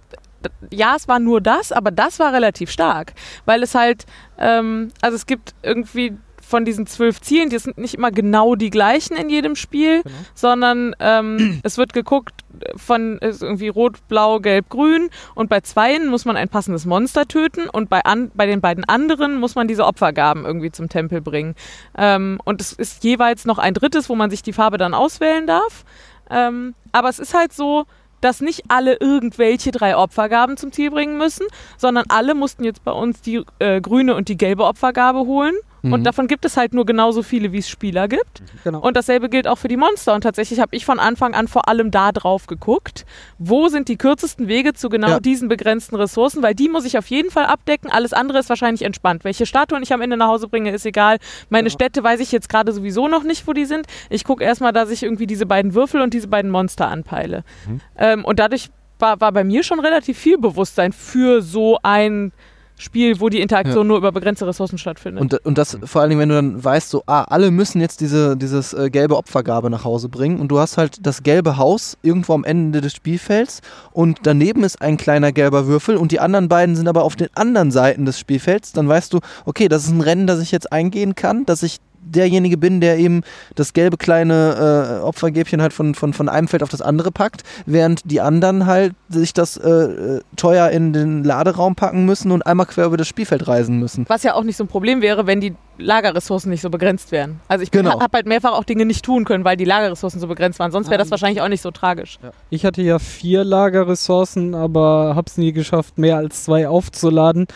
ja, es war nur das, aber das war relativ stark, weil es halt, ähm, also es gibt irgendwie von diesen zwölf Zielen, die sind nicht immer genau die gleichen in jedem Spiel, Genau. sondern ähm, es wird geguckt von ist irgendwie rot, blau, gelb, grün und bei zweien muss man ein passendes Monster töten und bei, an, bei den beiden anderen muss man diese Opfergaben irgendwie zum Tempel bringen. Ähm, und es ist jeweils noch ein drittes, wo man sich die Farbe dann auswählen darf. Ähm, aber es ist halt so, dass nicht alle irgendwelche drei Opfergaben zum Ziel bringen müssen, sondern alle mussten jetzt bei uns die äh, grüne und die gelbe Opfergabe holen. Und Mhm. davon gibt es halt nur genauso viele, wie es Spieler gibt. genau. Und dasselbe gilt auch für die Monster. Und tatsächlich habe ich von Anfang an vor allem da drauf geguckt, wo sind die kürzesten Wege zu genau Ja. diesen begrenzten Ressourcen, weil die muss ich auf jeden Fall abdecken. Alles andere ist wahrscheinlich entspannt. Welche Statuen ich am Ende nach Hause bringe, ist egal. Meine Ja. Städte weiß ich jetzt gerade sowieso noch nicht, wo die sind. Ich gucke erstmal, dass ich irgendwie diese beiden Würfel und diese beiden Monster anpeile. Mhm. Ähm, und dadurch war, war bei mir schon relativ viel Bewusstsein für so ein Spiel, wo die Interaktion nur über begrenzte Ressourcen stattfindet. Und, und das vor allen Dingen, wenn du dann weißt, so, ah, alle müssen jetzt diese dieses äh, gelbe Opfergabe nach Hause bringen und du hast halt das gelbe Haus irgendwo am Ende des Spielfelds und daneben ist ein kleiner gelber Würfel und die anderen beiden sind aber auf den anderen Seiten des Spielfelds, dann weißt du, okay, das ist ein Rennen, das ich jetzt eingehen kann, dass ich derjenige bin, der eben das gelbe kleine äh, Opfergäbchen halt von, von, von einem Feld auf das andere packt, während die anderen halt sich das äh, teuer in den Laderaum packen müssen und einmal quer über das Spielfeld reisen müssen. Was ja auch nicht so ein Problem wäre, wenn die Lagerressourcen nicht so begrenzt wären. Also ich Genau. habe halt mehrfach auch Dinge nicht tun können, weil die Lagerressourcen so begrenzt waren. Sonst wäre das wahrscheinlich auch nicht so tragisch. Ich hatte ja vier Lagerressourcen, aber hab's nie geschafft, mehr als zwei aufzuladen,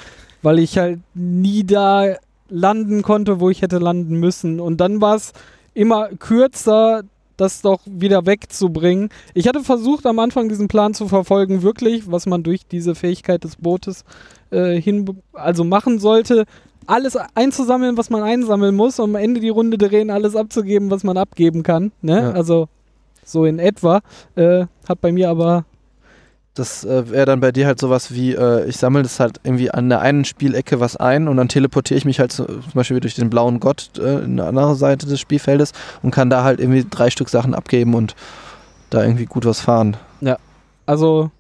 weil ich halt nie da landen konnte, wo ich hätte landen müssen. Und dann war es immer kürzer, das doch wieder wegzubringen. Ich hatte versucht, am Anfang diesen Plan zu verfolgen, wirklich, was man durch diese Fähigkeit des Bootes äh, hin, also machen sollte. Alles einzusammeln, was man einsammeln muss, um am Ende die Runde drehen, alles abzugeben, was man abgeben kann. Ne? Ja. Also so in etwa. Äh, hat bei mir aber Das äh, wäre dann bei dir halt sowas wie, äh, ich sammle das halt irgendwie an der einen Spielecke was ein und dann teleportiere ich mich halt zu, zum Beispiel durch den blauen Gott äh, in der anderen Seite des Spielfeldes und kann da halt irgendwie drei Stück Sachen abgeben und da irgendwie gut was fahren. Also,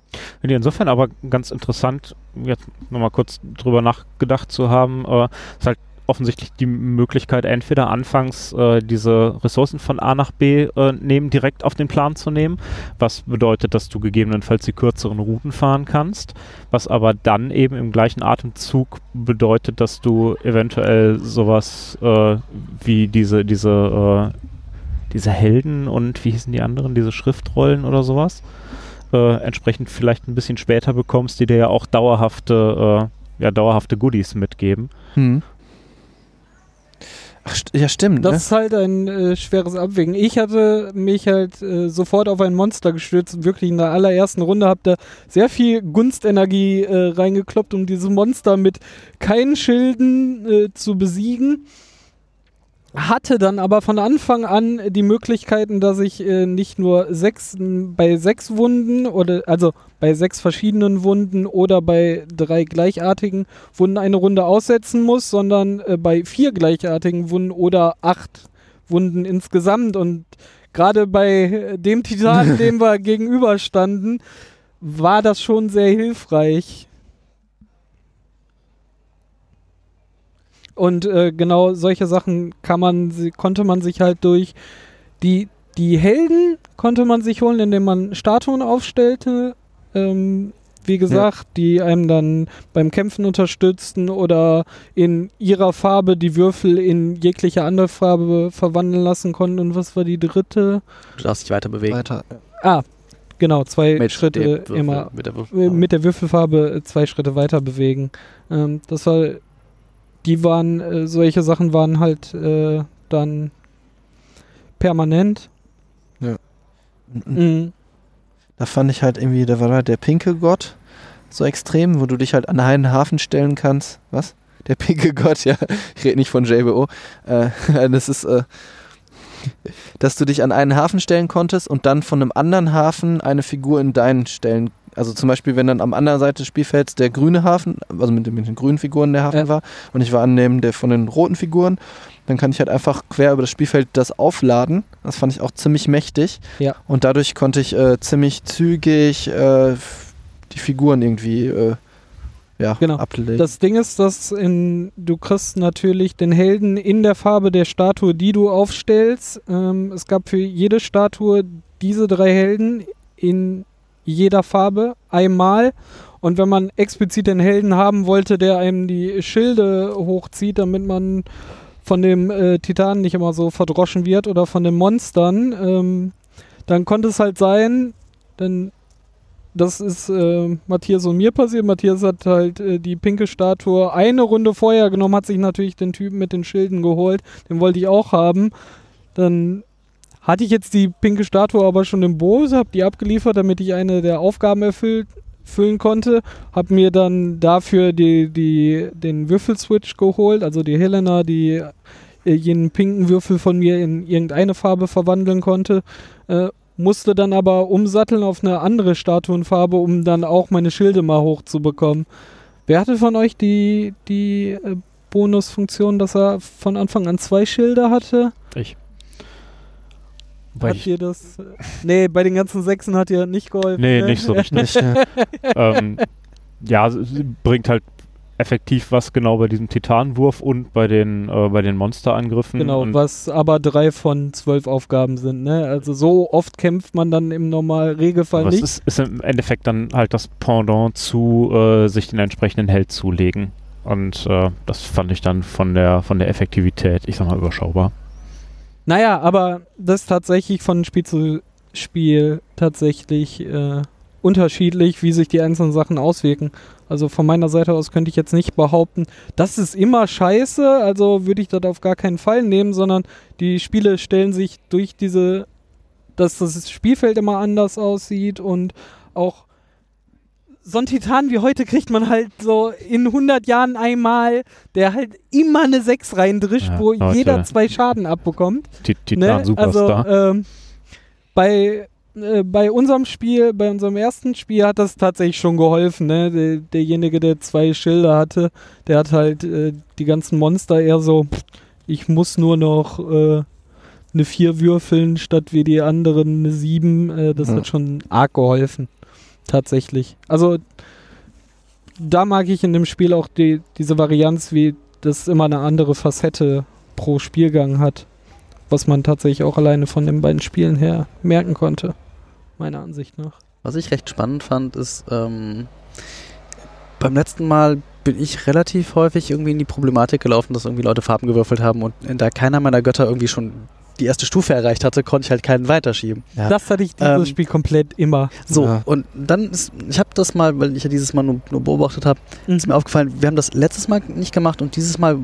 Finde ich Insofern aber ganz interessant, jetzt nochmal kurz drüber nachgedacht zu haben, äh, ist halt offensichtlich die Möglichkeit, entweder anfangs äh, diese Ressourcen von A nach B äh, nehmen, direkt auf den Plan zu nehmen, was bedeutet, dass du gegebenenfalls die kürzeren Routen fahren kannst, was aber dann eben im gleichen Atemzug bedeutet, dass du eventuell sowas äh, wie diese, diese, äh, diese Helden und wie hießen die anderen, diese Schriftrollen oder sowas, äh, entsprechend vielleicht ein bisschen später bekommst, die dir ja auch dauerhafte, äh, ja, dauerhafte Goodies mitgeben. Hm. Ja, stimmt. das Ne? ist halt ein äh, schweres Abwägen. Ich hatte mich halt äh, sofort auf ein Monster gestürzt. Wirklich in der allerersten Runde habt da sehr viel Gunstenergie äh, reingekloppt, um dieses Monster mit keinen Schilden äh, zu besiegen. Hatte dann aber von Anfang an die Möglichkeiten, dass ich äh, nicht nur sechs, bei sechs Wunden oder also bei sechs verschiedenen Wunden oder bei drei gleichartigen Wunden eine Runde aussetzen muss, sondern äh, bei vier gleichartigen Wunden oder acht Wunden insgesamt. Und gerade bei äh, dem Titan, dem wir gegenüberstanden, war das schon sehr hilfreich. Und äh, genau solche Sachen kann man, konnte man sich halt durch die, die Helden konnte man sich holen, indem man Statuen aufstellte. Ähm, wie gesagt, die einem dann beim Kämpfen unterstützten oder in ihrer Farbe die Würfel in jegliche andere Farbe verwandeln lassen konnten. Und was war die dritte? Du darfst dich weiter bewegen. Weiter. Ah, genau, zwei Mit Schritte immer Mit der äh, Würfel. mit der Würfelfarbe äh, zwei Schritte weiter bewegen. Ähm, das war, die waren, äh, solche Sachen waren halt äh, dann permanent. Mhm. Mhm. Da fand ich halt irgendwie, da war halt der pinke Gott so extrem, wo du dich halt an einen Hafen stellen kannst. Was? Der pinke Gott, ja. Ich rede nicht von JBO. Äh, das ist, äh, dass du dich an einen Hafen stellen konntest und dann von einem anderen Hafen eine Figur in deinen stellen. Also zum Beispiel, wenn dann am anderen Seite des Spielfelds der grüne Hafen, also mit, den- mit den grünen Figuren der Hafen Ja. war und ich war an dem der von den roten Figuren, dann kann ich halt einfach quer über das Spielfeld das aufladen. Das fand ich auch ziemlich mächtig. Ja. Und dadurch konnte ich äh, ziemlich zügig äh, die Figuren irgendwie äh, ja, Genau. ablegen. Das Ding ist, dass in, du kriegst natürlich den Helden in der Farbe der Statue, die du aufstellst. Ähm, es gab für jede Statue diese drei Helden in jeder Farbe einmal. Und wenn man explizit den Helden haben wollte, der einem die Schilde hochzieht, damit man von dem äh, Titan nicht immer so verdroschen wird oder von den Monstern, ähm, dann konnte es halt sein, denn das ist äh, Matthias und mir passiert. Matthias hat halt äh, die pinke Statue eine Runde vorher genommen, hat sich natürlich den Typen mit den Schilden geholt. Den wollte ich auch haben. Dann hatte ich jetzt die pinke Statue aber schon im Boot, habe die abgeliefert, damit ich eine der Aufgaben erfüllt füllen konnte. Habe mir dann dafür die, die, den Würfelswitch geholt, also die Helena, die äh, jenen pinken Würfel von mir in irgendeine Farbe verwandeln konnte. Äh, musste dann aber umsatteln auf eine andere Statuenfarbe, um dann auch meine Schilde mal hochzubekommen. Wer hatte von euch die, die äh, Bonusfunktion, dass er von Anfang an zwei Schilde hatte? Ich. Weil hat ihr das? Nee, bei den ganzen Sechsen hat ihr nicht geholfen. nee, ne? nicht so richtig. Ja. ähm, ja, bringt halt effektiv was genau bei diesem Titanwurf und bei den, äh, bei den Monsterangriffen. Genau, und was aber drei von zwölf Aufgaben sind. Ne? Also so oft kämpft man dann im normalen Regelfall nicht. ist, ist im Endeffekt dann halt das Pendant zu äh, sich den entsprechenden Held zulegen. Und äh, das fand ich dann von der, von der Effektivität, ich sag mal, überschaubar. Naja, aber das ist tatsächlich von Spiel zu Spiel tatsächlich äh, unterschiedlich, wie sich die einzelnen Sachen auswirken. Also von meiner Seite aus könnte ich jetzt nicht behaupten, das ist immer scheiße, also würde ich das auf gar keinen Fall nehmen, sondern die Spiele stellen sich durch diese, dass das Spielfeld immer anders aussieht und auch so ein Titan wie heute kriegt man halt so in 100 Jahren einmal, der halt immer eine 6 reindrischt, Ja, wo Leute. jeder zwei Schaden abbekommt. Ti- Titan Ne? Superstar. Also, ähm, bei, äh, bei unserem Spiel, bei unserem ersten Spiel hat das tatsächlich schon geholfen. Ne? Der, derjenige, der zwei Schilder hatte, der hat halt äh, die ganzen Monster eher so, ich muss nur noch äh, eine 4 würfeln, statt wie die anderen eine 7. Äh, das Ja. hat schon arg geholfen. Tatsächlich. Also da mag ich in dem Spiel auch die, diese Varianz, wie das immer eine andere Facette pro Spielgang hat was man tatsächlich auch alleine von den beiden Spielen her merken konnte, meiner Ansicht nach. Was ich recht spannend fand, ist, ähm, beim letzten Mal bin ich relativ häufig irgendwie in die Problematik gelaufen, dass irgendwie Leute Farben gewürfelt haben und da keiner meiner Götter irgendwie schon die erste Stufe erreicht hatte, konnte ich halt keinen weiterschieben. Ja. Das hatte ich dieses Ähm, Spiel komplett immer. So, Ja. und dann ist, ich habe das mal, weil ich ja dieses Mal nur, nur beobachtet habe, ist mir aufgefallen, wir haben das letztes Mal nicht gemacht und dieses Mal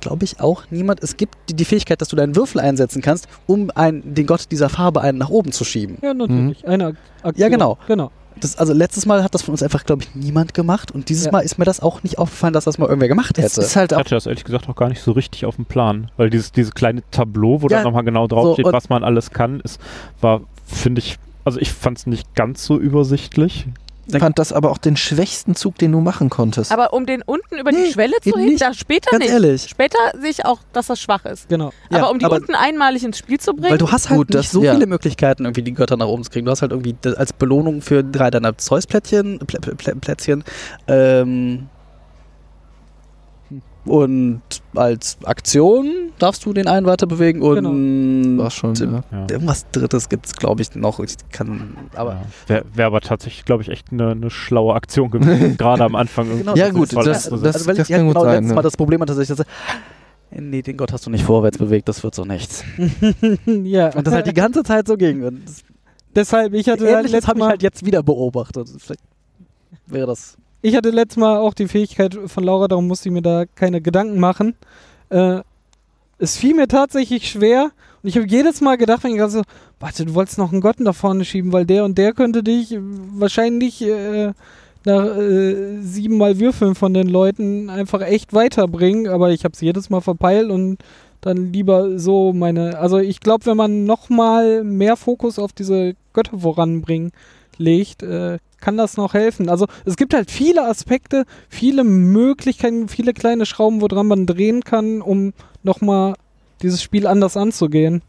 glaube ich auch niemand. Es gibt die, die Fähigkeit, dass du deinen Würfel einsetzen kannst, um ein, den Gott dieser Farbe einen nach oben zu schieben. Ja, natürlich. Eine Ak Aktion. Ja, genau. Genau. Das, also letztes Mal hat das von uns einfach, glaube ich, niemand gemacht und dieses Ja. Mal ist mir das auch nicht aufgefallen, dass das mal irgendwer gemacht Es hätte. ist halt Ich hatte das ehrlich gesagt auch gar nicht so richtig auf dem Plan, weil dieses, dieses kleine Tableau, wo Ja, dann nochmal genau draufsteht, und- was man alles kann, ist, war, finde ich, also ich fand es nicht ganz so übersichtlich. Ich fand das aber auch den schwächsten Zug, den du machen konntest. Aber um den unten über Nee, die Schwelle zu eben heben, da später Ganz nicht. ehrlich. Später sehe ich auch, dass das schwach ist. Genau. Ja, aber um die aber- unten einmalig ins Spiel zu bringen, Weil du hast halt Gut, nicht das- so ja. viele Möglichkeiten, irgendwie die Götter nach oben zu kriegen. Du hast halt irgendwie das als Belohnung für drei deiner Zeus-Plättchen, Plä Plä Plätzchen, ähm, und als Aktion darfst du den einen weiter bewegen und Genau. war schon, ja. Ja. irgendwas Drittes gibt es, glaube ich, noch. Ich kann, aber Ja. Wäre wär aber tatsächlich, glaube ich, echt eine eine schlaue Aktion gewesen, gerade am Anfang. Genau, Ja, das gut, das- also das- also weil das ich kann gut genau sein, letztes ja. Mal das Problem hatte, dass ich das Nee, den Gott hast du nicht vorwärts bewegt, das wird so nichts. ja. Und das halt die ganze Zeit so ging. Und das Deshalb, ich hatte halt Ähnliches letztes habe ich halt jetzt wieder beobachtet. Vielleicht wäre das. Ich hatte letztes Mal auch die Fähigkeit von Laura, darum musste ich mir da keine Gedanken machen. Äh, es fiel mir tatsächlich schwer und ich habe jedes Mal gedacht, wenn ich so, warte, du wolltest noch einen Gott nach vorne schieben, weil der und der könnte dich wahrscheinlich äh, nach äh, siebenmal Würfeln von den Leuten einfach echt weiterbringen, aber ich habe es jedes Mal verpeilt und dann lieber so meine, also ich glaube, wenn man nochmal mehr Fokus auf diese Götter voranbringen legt, äh, kann das noch helfen. Also es gibt halt viele Aspekte, viele Möglichkeiten, viele kleine Schrauben, woran man drehen kann, um nochmal dieses Spiel anders anzugehen.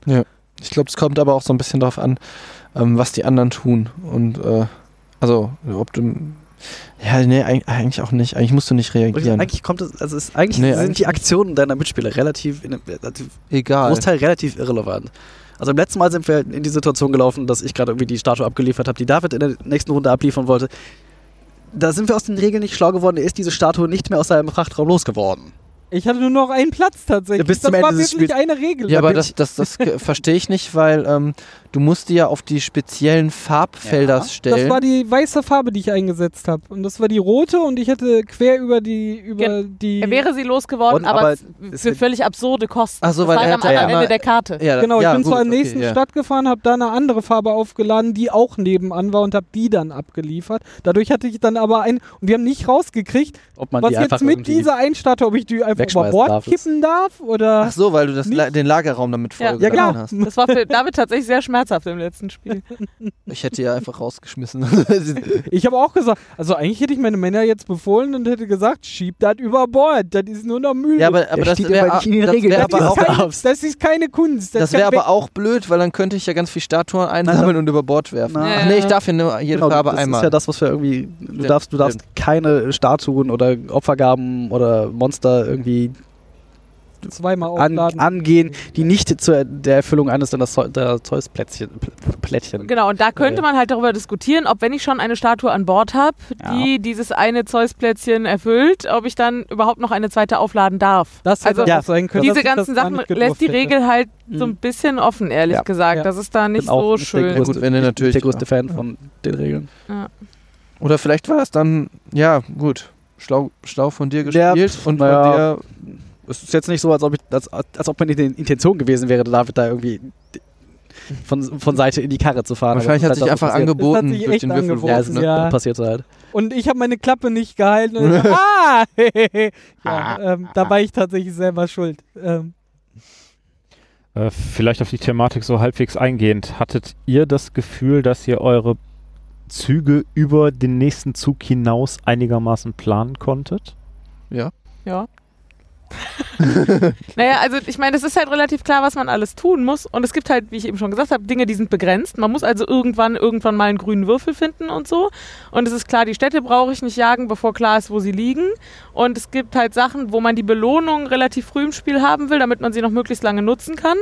Ich glaube, es kommt aber auch so ein bisschen darauf an, ähm, was die anderen tun. Und äh, also, ob du. Ja, nee, eig- eigentlich auch nicht. Eigentlich musst du nicht reagieren. Eigentlich kommt es, also es eigentlich Nee, sind eigentlich die Aktionen deiner Mitspieler relativ, in, relativ Egal. Großteil relativ irrelevant. Also im letzten Mal sind wir in die Situation gelaufen, dass ich gerade irgendwie die Statue abgeliefert habe, die David in der nächsten Runde abliefern wollte. Da sind wir aus den Regeln nicht schlau geworden. Er ist diese Statue nicht mehr aus seinem Frachtraum losgeworden. Ich hatte nur noch einen Platz tatsächlich. Bis das zum Ende war wirklich Spiels. eine Regel. Ja, aber das, das, das verstehe ich nicht, weil ähm, du musst die ja auf die speziellen Farbfelder Ja, stellen. Das war die weiße Farbe, die ich eingesetzt habe. Und das war die rote und ich hätte quer über die über die. er wäre sie losgeworden, Und, aber, aber für völlig absurde Kosten. Ach so, das weil war er am hat ja Ende der Karte. ja, Genau, ich bin gut, zur okay, nächsten ja. Stadt gefahren, habe da eine andere Farbe aufgeladen, die auch nebenan war und habe die dann abgeliefert. Dadurch hatte ich dann aber ein und wir haben nicht rausgekriegt, Ob man was jetzt mit dieser Einstatue, ob ich die einfach wegschmeißen Bord darf. kippen darf? Oder? Ach so, weil du das? La den Lagerraum damit Ja. voll Ja, getan klar. hast. Das war für David tatsächlich sehr schmerzhaft im letzten Spiel. Ich hätte ja einfach rausgeschmissen. Ich habe auch gesagt, also eigentlich hätte ich meine Männer jetzt befohlen und hätte gesagt, schieb das über Bord, das ist nur noch Müll. ja, aber, aber das steht wäre aber nicht in den das wär das, aber ist auch, das kein, das ist keine Kunst. das kann wäre aber auch blöd, weil dann könnte ich ja ganz viel Statuen einsammeln und über Bord werfen. Na. Ach nee, ich darf ja nur jede Genau, Farbe das einmal. ist ja das, was wir irgendwie. Du Ja, darfst, du darfst keine Statuen oder Opfergaben oder Monster irgendwie zweimal an, aufladen. angehen, die nicht zur der Erfüllung eines deiner Zeus-Plättchen. Pl- Plättchen. Genau, und da könnte man halt darüber diskutieren, ob wenn ich schon eine Statue an Bord habe, Ja. die dieses eine Zeus-Plätzchen erfüllt, ob ich dann überhaupt noch eine zweite aufladen darf. das hätte also auch sein können. Diese ganzen Sachen lässt die. Regel halt so Mhm. ein bisschen offen, ehrlich Ja. gesagt. Ja. Das ist da nicht Bin auch so nicht der schön. größte- wenn du nicht natürlich- der größte Fan von den Regeln. Oder vielleicht war es dann, ja, gut, schlau, schlau von dir Ja, gespielt und naja. von dir. Es ist jetzt nicht so, als ob, ich, als, als ob meine Intention gewesen wäre, David da irgendwie von, von Seite in die Karre zu fahren. Wahrscheinlich hat sich einfach was angeboten sich durch echt den Würfelwurf. passiert. Ja, es ist Ne? Ja. passiert halt. Und ich habe meine Klappe nicht gehalten. Und ah! ja, ähm, da war ich tatsächlich selber schuld. Ähm, Äh, vielleicht auf die Thematik so halbwegs eingehend. Hattet ihr das Gefühl, dass ihr eure Züge über den nächsten Zug hinaus einigermaßen planen konntet? Ja. Ja. naja, also ich meine, es ist halt relativ klar, was man alles tun muss. Und es gibt halt, wie ich eben schon gesagt habe, Dinge, die sind begrenzt. Man muss also irgendwann, irgendwann mal einen grünen Würfel finden und so. Und es ist klar, die Städte brauche ich nicht jagen, bevor klar ist, wo sie liegen. Und es gibt halt Sachen, wo man die Belohnung relativ früh im Spiel haben will, damit man sie noch möglichst lange nutzen kann.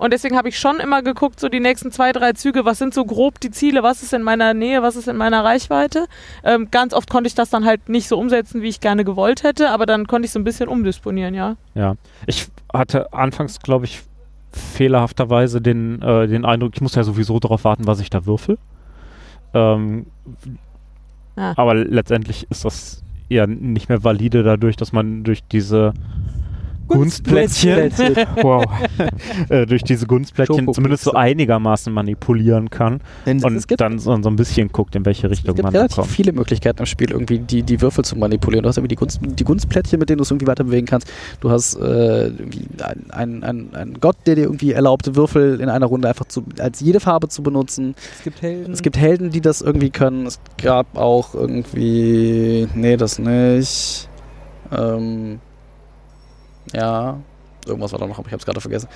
Und deswegen habe ich schon immer geguckt, so die nächsten zwei, drei Züge, was sind so grob die Ziele, was ist in meiner Nähe, was ist in meiner Reichweite. Ähm, ganz oft konnte ich das dann halt nicht so umsetzen, wie ich gerne gewollt hätte, aber dann konnte ich so ein bisschen umdisponieren, ja. Ja. Ich hatte anfangs, glaube ich, fehlerhafterweise den, äh, den Eindruck, ich muss ja sowieso darauf warten, was ich da würfel. Ähm, Ah. Aber letztendlich ist das eher nicht mehr valide dadurch, dass man durch diese Gunstplättchen, wow, äh, durch diese Gunstplättchen zumindest so einigermaßen manipulieren kann Denn und es gibt- dann so, so ein bisschen guckt, in welche Es Richtung gibt man da relativ kommt. viele Möglichkeiten im Spiel, irgendwie die, die Würfel zu manipulieren. Du hast irgendwie die, Gunst, die Gunstplättchen, mit denen du es irgendwie weiter bewegen kannst. Du hast äh, irgendwie einen ein, ein Gott, der dir irgendwie erlaubt, Würfel in einer Runde einfach zu, als jede Farbe zu benutzen. es gibt Helden. Es gibt Helden, die das irgendwie können. Es gab auch irgendwie. Nee, das nicht. Ähm, ja. Irgendwas war da noch, aber ich hab's gerade vergessen.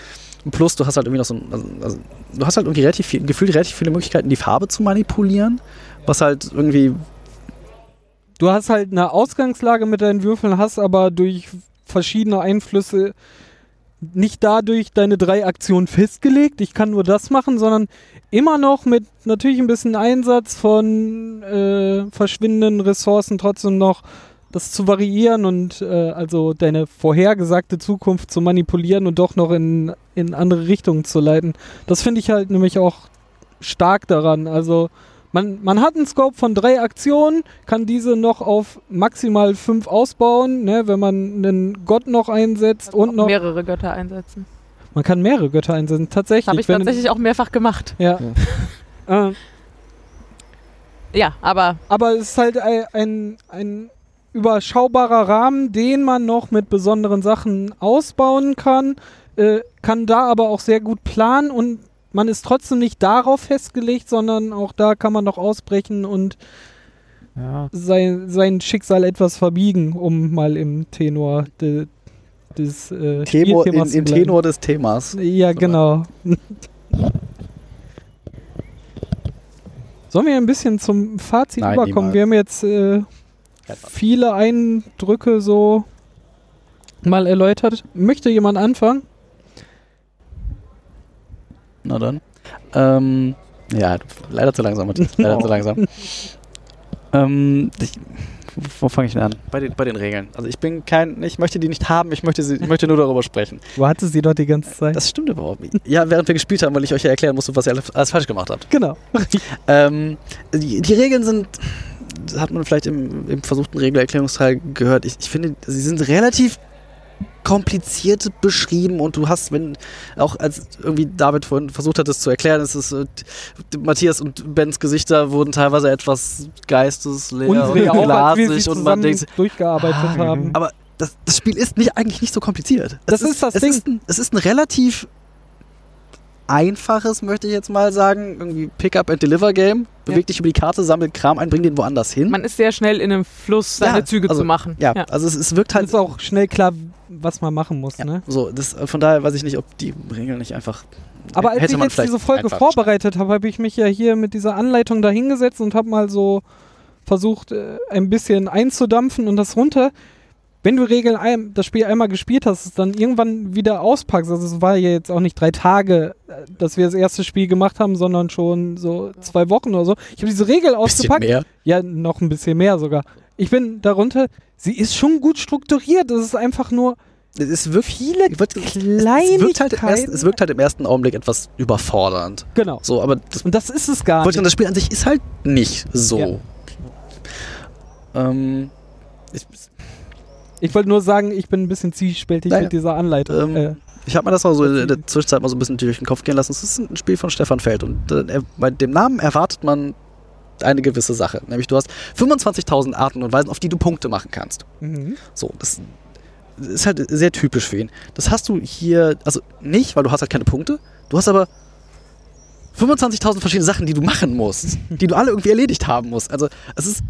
Plus, du hast halt irgendwie noch so ein, also, also, du hast halt irgendwie relativ viel, gefühlt relativ viele Möglichkeiten, die Farbe zu manipulieren. Was halt irgendwie. Du hast halt eine Ausgangslage mit deinen Würfeln, hast aber durch verschiedene Einflüsse nicht dadurch deine drei Aktionen festgelegt. Ich kann nur das machen, sondern immer noch mit natürlich ein bisschen Einsatz von äh, verschwindenden Ressourcen trotzdem noch das zu variieren und äh, also deine vorhergesagte Zukunft zu manipulieren und doch noch in, in andere Richtungen zu leiten. Das finde ich halt nämlich auch stark daran. Also man, man hat einen Scope von drei Aktionen, kann diese noch auf maximal fünf ausbauen, ne, wenn man einen Gott noch einsetzt und noch. mehrere Götter einsetzen. Man kann mehrere Götter einsetzen, tatsächlich. Das habe ich tatsächlich auch mehrfach gemacht. Ja. Äh, Ja, aber aber es ist halt ein, ein, ein überschaubarer Rahmen, den man noch mit besonderen Sachen ausbauen kann, äh, kann da aber auch sehr gut planen und man ist trotzdem nicht darauf festgelegt, sondern auch da kann man noch ausbrechen und Ja. sein, sein Schicksal etwas verbiegen, um mal im Tenor de, des äh, Tenor, in, Im. Tenor des Themas. Ja, genau. Sollen wir ein bisschen zum Fazit Nein, überkommen? niemals. Wir haben jetzt äh, viele Eindrücke so mal erläutert. Möchte jemand anfangen? Na dann. Ähm, ja, leider zu langsam, Matthias. Leider zu langsam. Ähm, ich, wo fange ich denn an? Bei den, bei den Regeln. Also ich bin kein, ich möchte die nicht haben, ich möchte, sie, ich möchte nur darüber sprechen. Du hattest sie doch die ganze Zeit. Das stimmt überhaupt nicht. Ja, während wir gespielt haben, weil ich euch ja erklären musste, was ihr alles, alles falsch gemacht habt. genau. Ähm, die, die Regeln sind, das hat man vielleicht im, im versuchten Regelerklärungsteil gehört, ich, ich finde, sie sind relativ kompliziert beschrieben und du hast, wenn auch als irgendwie David vorhin versucht hat, es zu erklären, ist es äh, Matthias und Bens Gesichter wurden teilweise etwas geistesleer Unsere und glasig und man denkt, durchgearbeitet Ah, haben. aber das, das Spiel ist nicht, eigentlich nicht so kompliziert. Das es ist das es Ding. Ist ein, es ist ein relativ einfaches, möchte ich jetzt mal sagen, irgendwie Pick-up-and-Deliver-Game. Beweg dich über die Karte, sammel Kram ein, bring den woanders hin. Man ist sehr schnell in einem Fluss, seine Ja, Züge also, zu machen. ja, also es, es wirkt halt ist auch schnell klar, was man machen muss. Ja, Ne? so, das, von daher weiß ich nicht, ob die Regeln nicht einfach. Aber als hätte ich man jetzt diese Folge vorbereitet habe, habe ich mich ja hier mit dieser Anleitung da hingesetzt und habe mal so versucht, äh, ein bisschen einzudampfen und das runter. Wenn du Regeln ein, das Spiel einmal gespielt hast, es dann irgendwann wieder auspackst. Also es war ja jetzt auch nicht drei Tage, äh, dass wir das erste Spiel gemacht haben, sondern schon so zwei Wochen oder so. Ich habe diese Regel Bisschen ausgepackt. mehr. Ja, noch ein bisschen mehr sogar. Ich bin darunter, sie ist schon gut strukturiert. Es ist einfach nur Es ist wirklich viele es, Kleinigkeiten. es, wirkt halt im ersten, es wirkt halt im ersten Augenblick etwas überfordernd. Genau. So, aber das, Und das ist es gar nicht. das Spiel an sich ist halt nicht so. Ja. Ähm, ich, Ich wollte nur sagen, ich bin ein bisschen zwiespältig Naja. mit dieser Anleitung. Ähm, äh, ich habe mir das mal so in der Zwischenzeit mal so ein bisschen durch den Kopf gehen lassen. Es ist ein Spiel von Stefan Feld und äh, bei dem Namen erwartet man eine gewisse Sache. Nämlich du hast 25.000 Arten und Weisen, auf die du Punkte machen kannst. mhm. So, das ist halt sehr typisch für ihn. Das hast du hier, also nicht, weil du hast halt keine Punkte. Du hast aber 25.000 verschiedene Sachen, die du machen musst, die du alle irgendwie erledigt haben musst. Also es ist,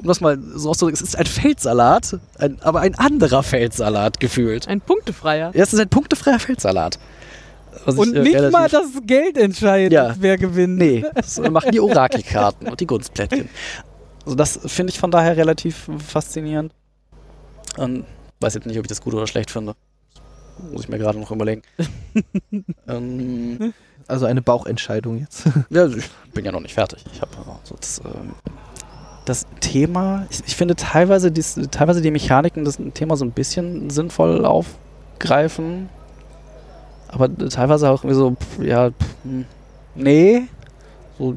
um das mal so auszudrücken, es ist ein Feldsalat, ein, aber ein anderer Feldsalat gefühlt. Ein Punktefreier. Ja, es ist ein punktefreier Feldsalat. Was ich, Und äh, nicht mal das Geld entscheidet, Ja. wer gewinnt. Nee, das machen die Orakelkarten und die Gunstplättchen. Also das finde ich von daher relativ faszinierend. Und weiß jetzt nicht, ob ich das gut oder schlecht finde. Muss ich mir gerade noch überlegen. ähm, Also eine Bauchentscheidung jetzt. ja, ich bin ja noch nicht fertig. Ich habe so das, ähm, das Thema, ich, ich finde teilweise, dies, teilweise die Mechaniken das Thema so ein bisschen sinnvoll aufgreifen. Aber teilweise auch irgendwie so, pff, ja, pff, hm, nee. So,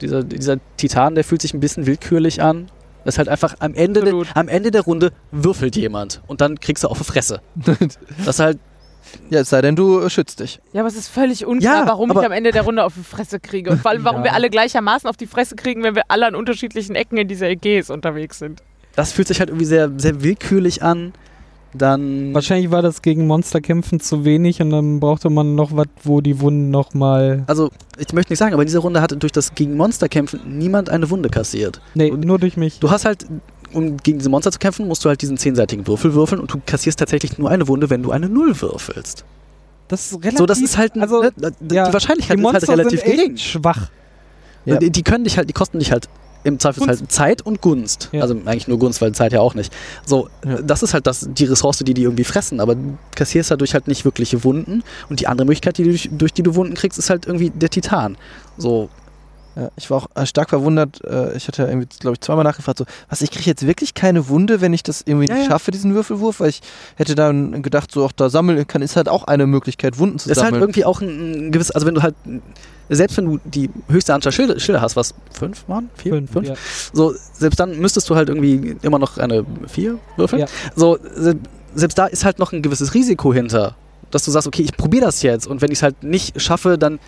dieser, dieser Titan, der fühlt sich ein bisschen willkürlich an. Das ist halt einfach am Ende, de, am Ende der Runde würfelt jemand und dann kriegst du auf die Fresse. Das ist halt, ja, es sei denn, du äh, schützt dich. Ja, aber es ist völlig unklar, Ja, warum ich am Ende der Runde auf die Fresse kriege. Und vor allem, warum Ja. wir alle gleichermaßen auf die Fresse kriegen, wenn wir alle an unterschiedlichen Ecken in dieser EGs unterwegs sind. das fühlt sich halt irgendwie sehr, sehr willkürlich an. Dann. Wahrscheinlich war das gegen Monsterkämpfen zu wenig und dann brauchte man noch was, wo die Wunden nochmal. Also, ich möchte nicht sagen, aber in dieser Runde hat durch das gegen Monster kämpfen niemand eine Wunde kassiert. Nee, Und- nur durch mich. Du hast halt, um gegen diese Monster zu kämpfen, musst du halt diesen zehnseitigen Würfel würfeln und du kassierst tatsächlich nur eine Wunde, wenn du eine Null würfelst. Das ist relativ. so, das ist halt, ein, also, ne, die ja, Wahrscheinlichkeit die ist halt relativ sind echt gering. schwach. Ja. Die, die können dich halt, die kosten dich halt im Zweifelsfall Zeit und Gunst. Ja. Also eigentlich nur Gunst, weil Zeit ja auch nicht. So, das ist halt das, die Ressource, die die irgendwie fressen, aber du kassierst dadurch halt nicht wirkliche Wunden. Und die andere Möglichkeit, die du durch, durch die du Wunden kriegst, ist halt irgendwie der Titan. So, Ja, ich war auch äh, stark verwundert. Äh, ich hatte irgendwie, glaube ich, zweimal nachgefragt, so, was, ich kriege jetzt wirklich keine Wunde, wenn ich das irgendwie Ja, nicht ja. schaffe, diesen Würfelwurf, weil ich hätte dann gedacht, so, auch da sammeln kann, ist halt auch eine Möglichkeit, Wunden zu Das ist halt sammeln. irgendwie auch ein, ein gewisses, also wenn du halt, selbst wenn du die höchste Anzahl Schilder, Schilder hast, was, fünf waren? Vier? Fünf, ja. So, selbst dann müsstest du halt irgendwie immer noch eine vier würfeln. Ja. So, se selbst da ist halt noch ein gewisses Risiko hinter, dass du sagst, okay, ich probiere das jetzt und wenn ich es halt nicht schaffe, dann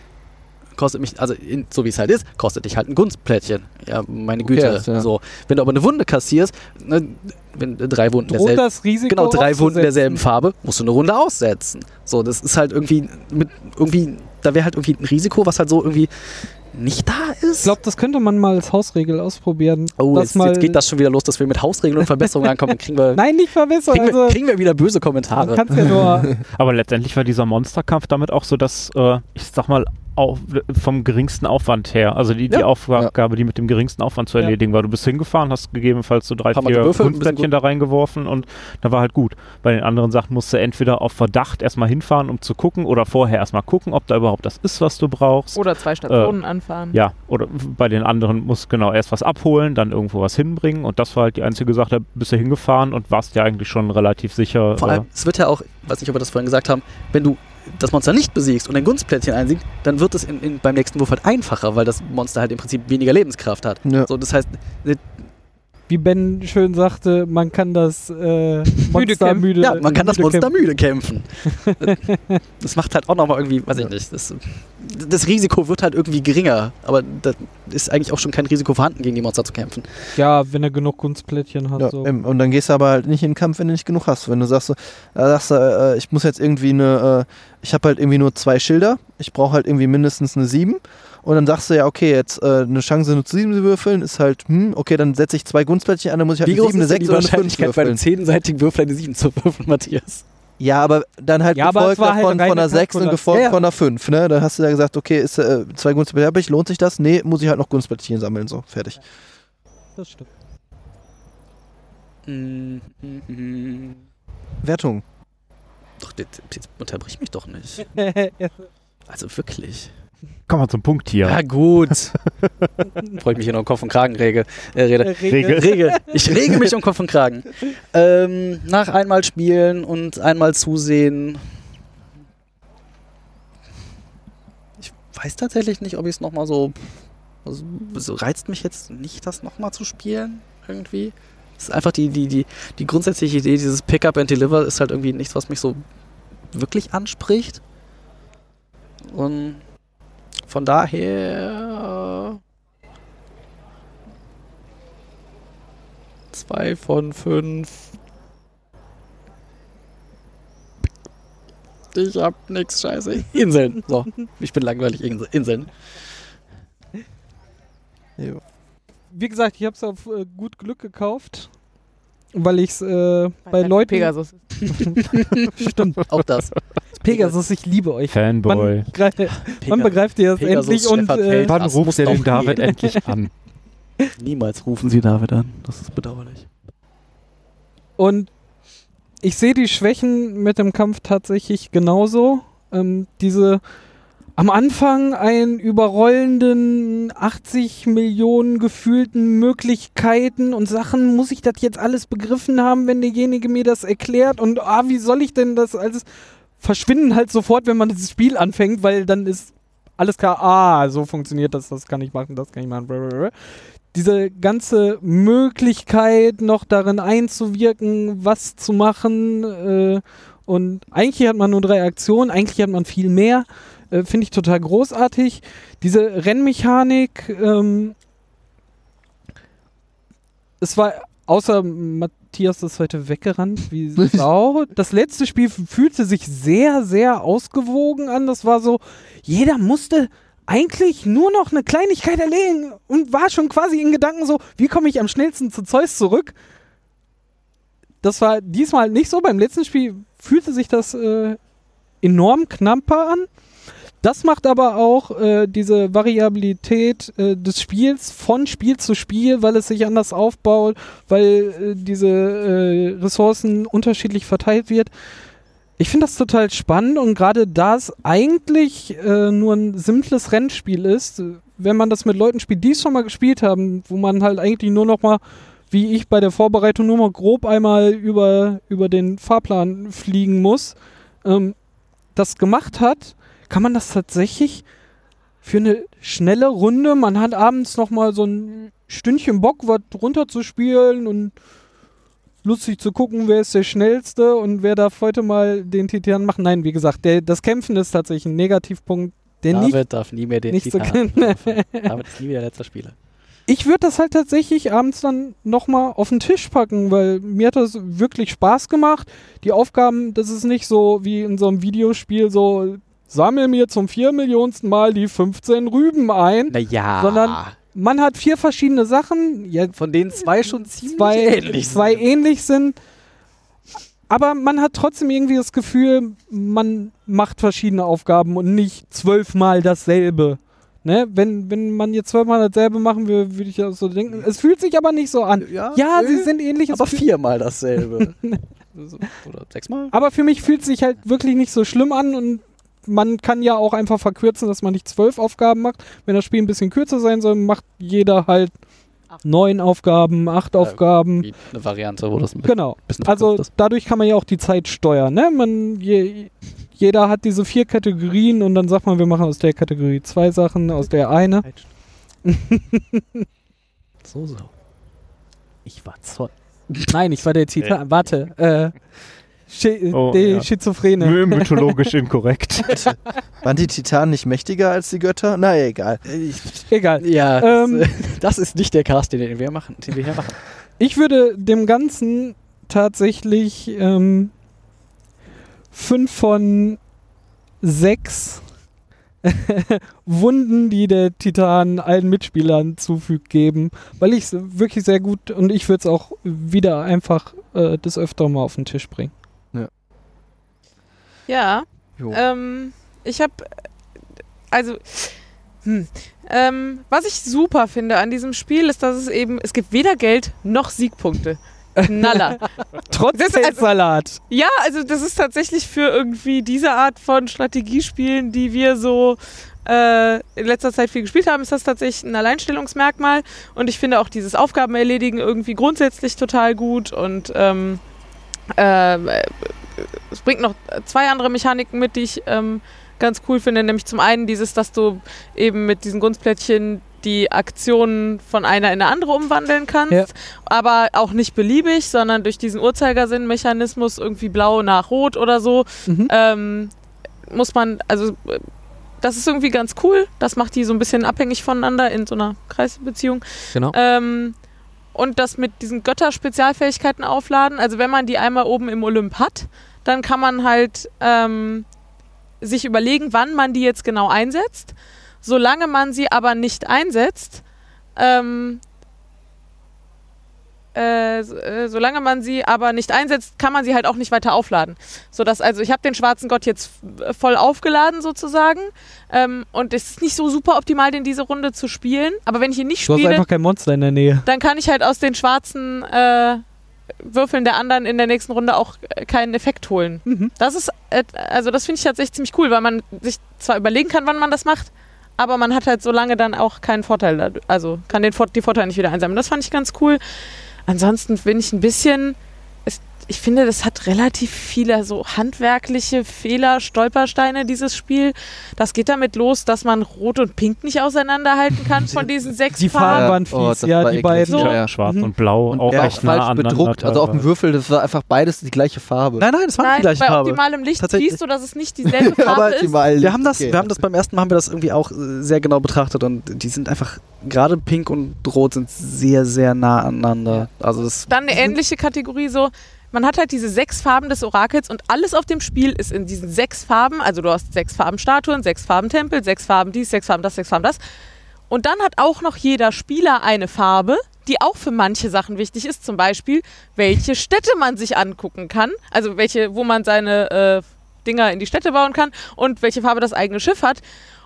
kostet mich, also in, so wie es halt ist, kostet dich halt ein Gunstplättchen. Ja, meine Okay, Güte. ja. So, wenn du aber eine Wunde kassierst, ne, wenn drei Wunden Droht derselben, das Risiko. Genau, drei Wunden derselben Farbe, musst du eine Runde aussetzen. So, das ist halt irgendwie mit irgendwie, da wäre halt irgendwie ein Risiko, was halt so irgendwie nicht da ist. Ich glaube, das könnte man mal als Hausregel ausprobieren. oh, jetzt, mal jetzt geht das schon wieder los, dass wir mit Hausregeln und Verbesserungen ankommen. Dann kriegen wir, Nein, nicht verbessern. kriegen, wir, Also, kriegen wir wieder böse Kommentare. ja nur. Aber letztendlich war dieser Monsterkampf damit auch so, dass, äh, ich sag mal, auf, vom geringsten Aufwand her, also die, die Ja. Aufgabe, die mit dem geringsten Aufwand zu Ja. erledigen war. Du bist hingefahren, hast gegebenenfalls so drei, Mal vier Kunstplättchen da reingeworfen und da war halt gut. Bei den anderen Sachen musst du entweder auf Verdacht erstmal hinfahren, um zu gucken, oder vorher erstmal gucken, ob da überhaupt das ist, was du brauchst. Oder zwei Stationen anfahren. Ja, oder bei den anderen musst du genau erst was abholen, dann irgendwo was hinbringen und das war halt die einzige Sache, da bist du hingefahren und warst ja eigentlich schon relativ sicher. Vor äh, allem, es wird ja auch, weiß nicht, ob wir das vorhin gesagt haben, wenn du das Monster nicht besiegst und ein Gunstplättchen einsiegst, dann wird es in, in, beim nächsten Wurf halt einfacher, weil das Monster halt im Prinzip weniger Lebenskraft hat. Ja. So, das heißt, Wie Ben schön sagte, man kann das äh, Monster kämpfen. müde. ja, man kann das müde Monster kämpfen. müde kämpfen. das macht halt auch nochmal irgendwie, weiß ich nicht, das das Risiko wird halt irgendwie geringer. Aber da ist eigentlich auch schon kein Risiko vorhanden, gegen die Monster zu kämpfen. Ja, wenn er genug Gunstplättchen hat. Ja, so. eben. Und dann gehst du aber halt nicht in den Kampf, wenn du nicht genug hast. Wenn du sagst, so, äh, sagst du, äh, ich muss jetzt irgendwie eine, äh, ich habe halt irgendwie nur zwei Schilder, ich brauche halt irgendwie mindestens eine 7. Und dann sagst du ja, okay, jetzt äh, eine Chance nur zu 7 zu würfeln ist halt, hm, okay, dann setze ich zwei Gunstplättchen an, dann muss ich halt Wie eine 7, eine ist denn 6 die oder eine 5 Wahrscheinlichkeit, bei einem würfeln. zehnseitigen Würfel eine 7 zu würfeln, Matthias? Ja, aber dann halt Ja, gefolgt halt davon reine von einer 6 und gefolgt Ja, ja. von einer 5, ne? Dann hast du ja gesagt, okay, ist, äh, zwei Gunstplättchen habe ich, lohnt sich das? Nee, muss ich halt noch Gunstplättchen sammeln, so, fertig. Das stimmt. Mhm. Mhm. Wertung. Doch, jetzt jetzt unterbrich mich doch nicht. Also wirklich. Komm mal zum Punkt hier. Ja, gut. Bevor ich mich hier noch um Kopf und Kragen rege, äh, rede. Regel. Rege. Ich rege mich um Kopf und Kragen. Ähm, nach einmal spielen und einmal zusehen. Ich weiß tatsächlich nicht, ob ich es nochmal so. Also, so reizt mich jetzt nicht, das nochmal zu spielen. Irgendwie. Es ist einfach die, die, die, die grundsätzliche Idee, dieses Pick-up and Deliver ist halt irgendwie nichts, was mich so wirklich anspricht. Und von daher. Zwei von fünf. Ich hab nix, scheiße. Inseln. So, ich bin langweilig. Insel- Inseln. Jo. Wie gesagt, ich habe es auf äh, gut Glück gekauft, weil ich es äh, bei Leuten. Pegasus. Stimmt. Auch das. Pegasus, ich liebe euch. Fanboy. Wann, greif, wann begreift ihr das Pegasus, endlich? Und äh. Wann ruft er den David gehen. endlich an? Niemals rufen sie David an. Das ist bedauerlich. Und ich sehe die Schwächen mit dem Kampf tatsächlich genauso. Ähm, diese am Anfang einen überrollenden 80 Millionen gefühlten Möglichkeiten und Sachen, muss ich das jetzt alles begriffen haben, wenn derjenige mir das erklärt? Und ah, wie soll ich denn das alles verschwinden halt sofort, wenn man das Spiel anfängt, weil dann ist alles klar, ah, so funktioniert das, das kann ich machen, das kann ich machen. blablabla. Diese ganze Möglichkeit noch darin einzuwirken, was zu machen äh, und eigentlich hat man nur drei Aktionen, eigentlich hat man viel mehr, äh, finde ich total großartig. Diese Rennmechanik, ähm, es war außer Matthias ist heute weggerannt wie Sau. Das letzte Spiel fühlte sich sehr, sehr ausgewogen an. Das war so, jeder musste eigentlich nur noch eine Kleinigkeit erledigen und war schon quasi in Gedanken so, wie komme ich am schnellsten zu Zeus zurück? Das war diesmal nicht so. Beim letzten Spiel fühlte sich das äh, enorm knapper an. Das macht aber auch äh, diese Variabilität äh, des Spiels von Spiel zu Spiel, weil es sich anders aufbaut, weil äh, diese äh, Ressourcen unterschiedlich verteilt wird. Ich finde das total spannend und gerade da es eigentlich äh, nur ein simples Rennspiel ist, wenn man das mit Leuten spielt, die es schon mal gespielt haben, wo man halt eigentlich nur noch mal, wie ich bei der Vorbereitung, nur mal grob einmal über, über den Fahrplan fliegen muss, ähm, das gemacht hat, kann man das tatsächlich für eine schnelle Runde, man hat abends noch mal so ein Stündchen Bock, was runterzuspielen und lustig zu gucken, wer ist der Schnellste und wer darf heute mal den Titan machen. Nein, wie gesagt, der, das Kämpfen ist tatsächlich ein Negativpunkt, der David nicht, darf nie mehr den nicht so Titan. können. David ist nie wieder letzter Spieler. Ich würde das halt tatsächlich abends dann nochmal auf den Tisch packen, weil mir hat das wirklich Spaß gemacht. Die Aufgaben, das ist nicht so wie in so einem Videospiel so, sammel mir zum vier Millionsten Mal die 15 Rüben ein. Naja. Sondern Man hat vier verschiedene Sachen, ja, von denen zwei schon ziemlich zwei ähnlich zwei sind. ähnlich sind. Aber man hat trotzdem irgendwie das Gefühl, man macht verschiedene Aufgaben und nicht zwölfmal dasselbe. Ne? Wenn, wenn man jetzt zwölfmal dasselbe machen würde, würde ich ja so denken. Es fühlt sich aber nicht so an. Ja, Ja, nö, sie sind ähnlich. es aber viermal dasselbe. Oder sechsmal? Aber für mich fühlt es sich halt wirklich nicht so schlimm an und man kann ja auch einfach verkürzen, dass man nicht zwölf Aufgaben macht. Wenn das Spiel ein bisschen kürzer sein soll, macht jeder halt neun Aufgaben, acht Ja, Aufgaben. Eine Variante, wo das ein Genau. bisschen Also ist. dadurch kann man ja auch die Zeit steuern. Ne? Man, je, jeder hat diese vier Kategorien und dann sagt man, wir machen aus der Kategorie zwei Sachen, aus der eine. So, so. Ich war Zoll. Nein, ich war der Titan. Warte. Äh, Schi Oh, die ja. Schizophrene. My- Mythologisch inkorrekt. Waren die Titanen nicht mächtiger als die Götter? Na egal. Egal. Ja, das, Ähm. äh, das ist nicht der Cast, den wir machen, den wir hier machen. Ich würde dem Ganzen tatsächlich ähm, fünf von sechs Wunden, die der Titan allen Mitspielern zufügt, geben, weil ich es wirklich sehr gut und ich würde es auch wieder einfach äh, des Öfteren mal auf den Tisch bringen. Ja. Ähm, ich habe, also, hm, ähm, was ich super finde an diesem Spiel ist, dass es eben, es gibt weder Geld noch Siegpunkte. Knaller. Trotz Das also- Feldsalat. ja, also das ist tatsächlich für irgendwie diese Art von Strategiespielen, die wir so äh, in letzter Zeit viel gespielt haben, ist das tatsächlich ein Alleinstellungsmerkmal. Und ich finde auch dieses Aufgaben erledigen irgendwie grundsätzlich total gut und ähm, äh, es bringt noch zwei andere Mechaniken mit, die ich ähm, ganz cool finde. Nämlich zum einen dieses, dass du eben mit diesen Gunstplättchen die Aktionen von einer in eine andere umwandeln kannst, Ja. aber auch nicht beliebig, sondern durch diesen Uhrzeigersinn-Mechanismus irgendwie blau nach rot oder so Mhm. ähm, muss man, also das ist irgendwie ganz cool. Das macht die so ein bisschen abhängig voneinander in so einer Kreisbeziehung. Genau. Ähm, und das mit diesen Götter-Spezialfähigkeiten aufladen. Also wenn man die einmal oben im Olymp hat, dann kann man halt ähm, sich überlegen, wann man die jetzt genau einsetzt. Solange man sie aber nicht einsetzt, ähm, äh, äh, solange man sie aber nicht einsetzt, kann man sie halt auch nicht weiter aufladen. Sodass, also ich habe den schwarzen Gott jetzt f- voll aufgeladen sozusagen. Ähm, und es ist nicht so super optimal, den diese Runde zu spielen. Aber wenn ich ihn nicht Du hast spiele, einfach kein Monster in der Nähe. dann kann ich halt aus den schwarzen äh, Würfeln der anderen in der nächsten Runde auch äh, keinen Effekt holen. Mhm. Das ist, äh, also das finde ich tatsächlich ziemlich cool, weil man sich zwar überlegen kann, wann man das macht, aber man hat halt so lange dann auch keinen Vorteil, also kann den die Vorteile nicht wieder einsammeln. Das fand ich ganz cool. Ansonsten bin ich ein bisschen, ich finde, das hat relativ viele so handwerkliche Fehler, Stolpersteine, dieses Spiel. Das geht damit los, dass man Rot und Pink nicht auseinanderhalten kann von diesen sechs Die Farben. Farben waren Oh, fies, das ja, die beiden. So. Ja. Schwarz und Blau Und auch auch nah falsch bedruckt. Also auf dem. Würfel, das war einfach beides die gleiche Farbe. Nein, nein, das war Nein, die gleiche bei Farbe. optimalem Licht siehst du, dass es nicht dieselbe Farbe ist. optimal. Wir haben das, okay. wir haben das beim ersten Mal haben wir das irgendwie auch äh, sehr genau betrachtet und die sind einfach gerade Pink und Rot sind sehr sehr nah aneinander. Also das Dann eine ähnliche Kategorie so, man hat halt diese sechs Farben des Orakels und alles auf dem Spiel ist in diesen sechs Farben, also du hast sechs Farben Statuen, sechs Farben Tempel, sechs Farben dies, sechs Farben das, sechs Farben das. Und dann hat auch noch jeder Spieler eine Farbe, die auch für manche Sachen wichtig ist, zum Beispiel, welche Städte man sich angucken kann, also welche, wo man seine äh, Dinger in die Städte bauen kann und welche Farbe das eigene Schiff hat.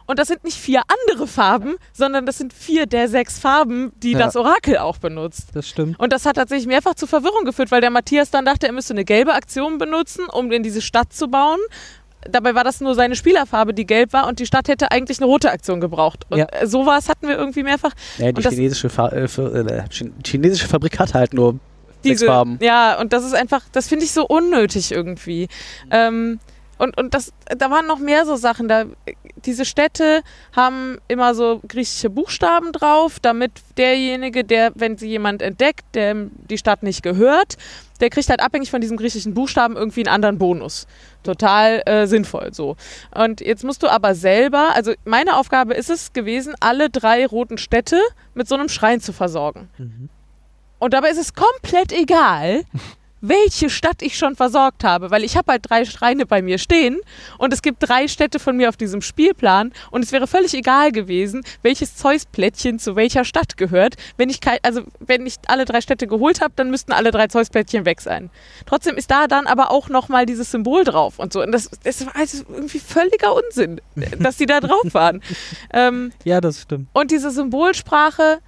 Und das sind nicht vier andere Farben, sondern das sind vier der sechs Farben, die Ja. das Orakel auch benutzt. Das stimmt. Und das hat tatsächlich mehrfach zu Verwirrung geführt, weil der Matthias dann dachte, er müsste eine gelbe Aktion benutzen, um in diese Stadt zu bauen. Dabei war das nur seine Spielerfarbe, die gelb war und die Stadt hätte eigentlich eine rote Aktion gebraucht. Und Ja. äh, sowas hatten wir irgendwie mehrfach. ja, die chinesische, Fa äh, äh, Chin- chinesische Fabrik hat halt nur Diese, sechs Farben. Ja, und das ist einfach, das finde ich so unnötig irgendwie. Ähm, und, und das, da waren noch mehr so Sachen. Da, diese Städte haben immer so griechische Buchstaben drauf, damit derjenige, der, wenn sie jemand entdeckt, der die Stadt nicht gehört, der kriegt halt abhängig von diesem griechischen Buchstaben irgendwie einen anderen Bonus. Total äh, sinnvoll so. Und jetzt musst du aber selber, also meine Aufgabe ist es gewesen, alle drei roten Städte mit so einem Schrein zu versorgen. Und dabei ist es komplett egal, welche Stadt ich schon versorgt habe, weil ich habe halt drei Schreine bei mir stehen und es gibt drei Städte von mir auf diesem Spielplan und es wäre völlig egal gewesen, welches Zeus-Plättchen zu welcher Stadt gehört. Wenn ich also wenn ich alle drei Städte geholt habe, dann müssten alle drei Zeus-Plättchen weg sein. Trotzdem ist da dann aber auch nochmal dieses Symbol drauf und so. Und das, das war also irgendwie völliger Unsinn, dass die da drauf waren. ähm, Ja, das stimmt. und diese Symbolsprache,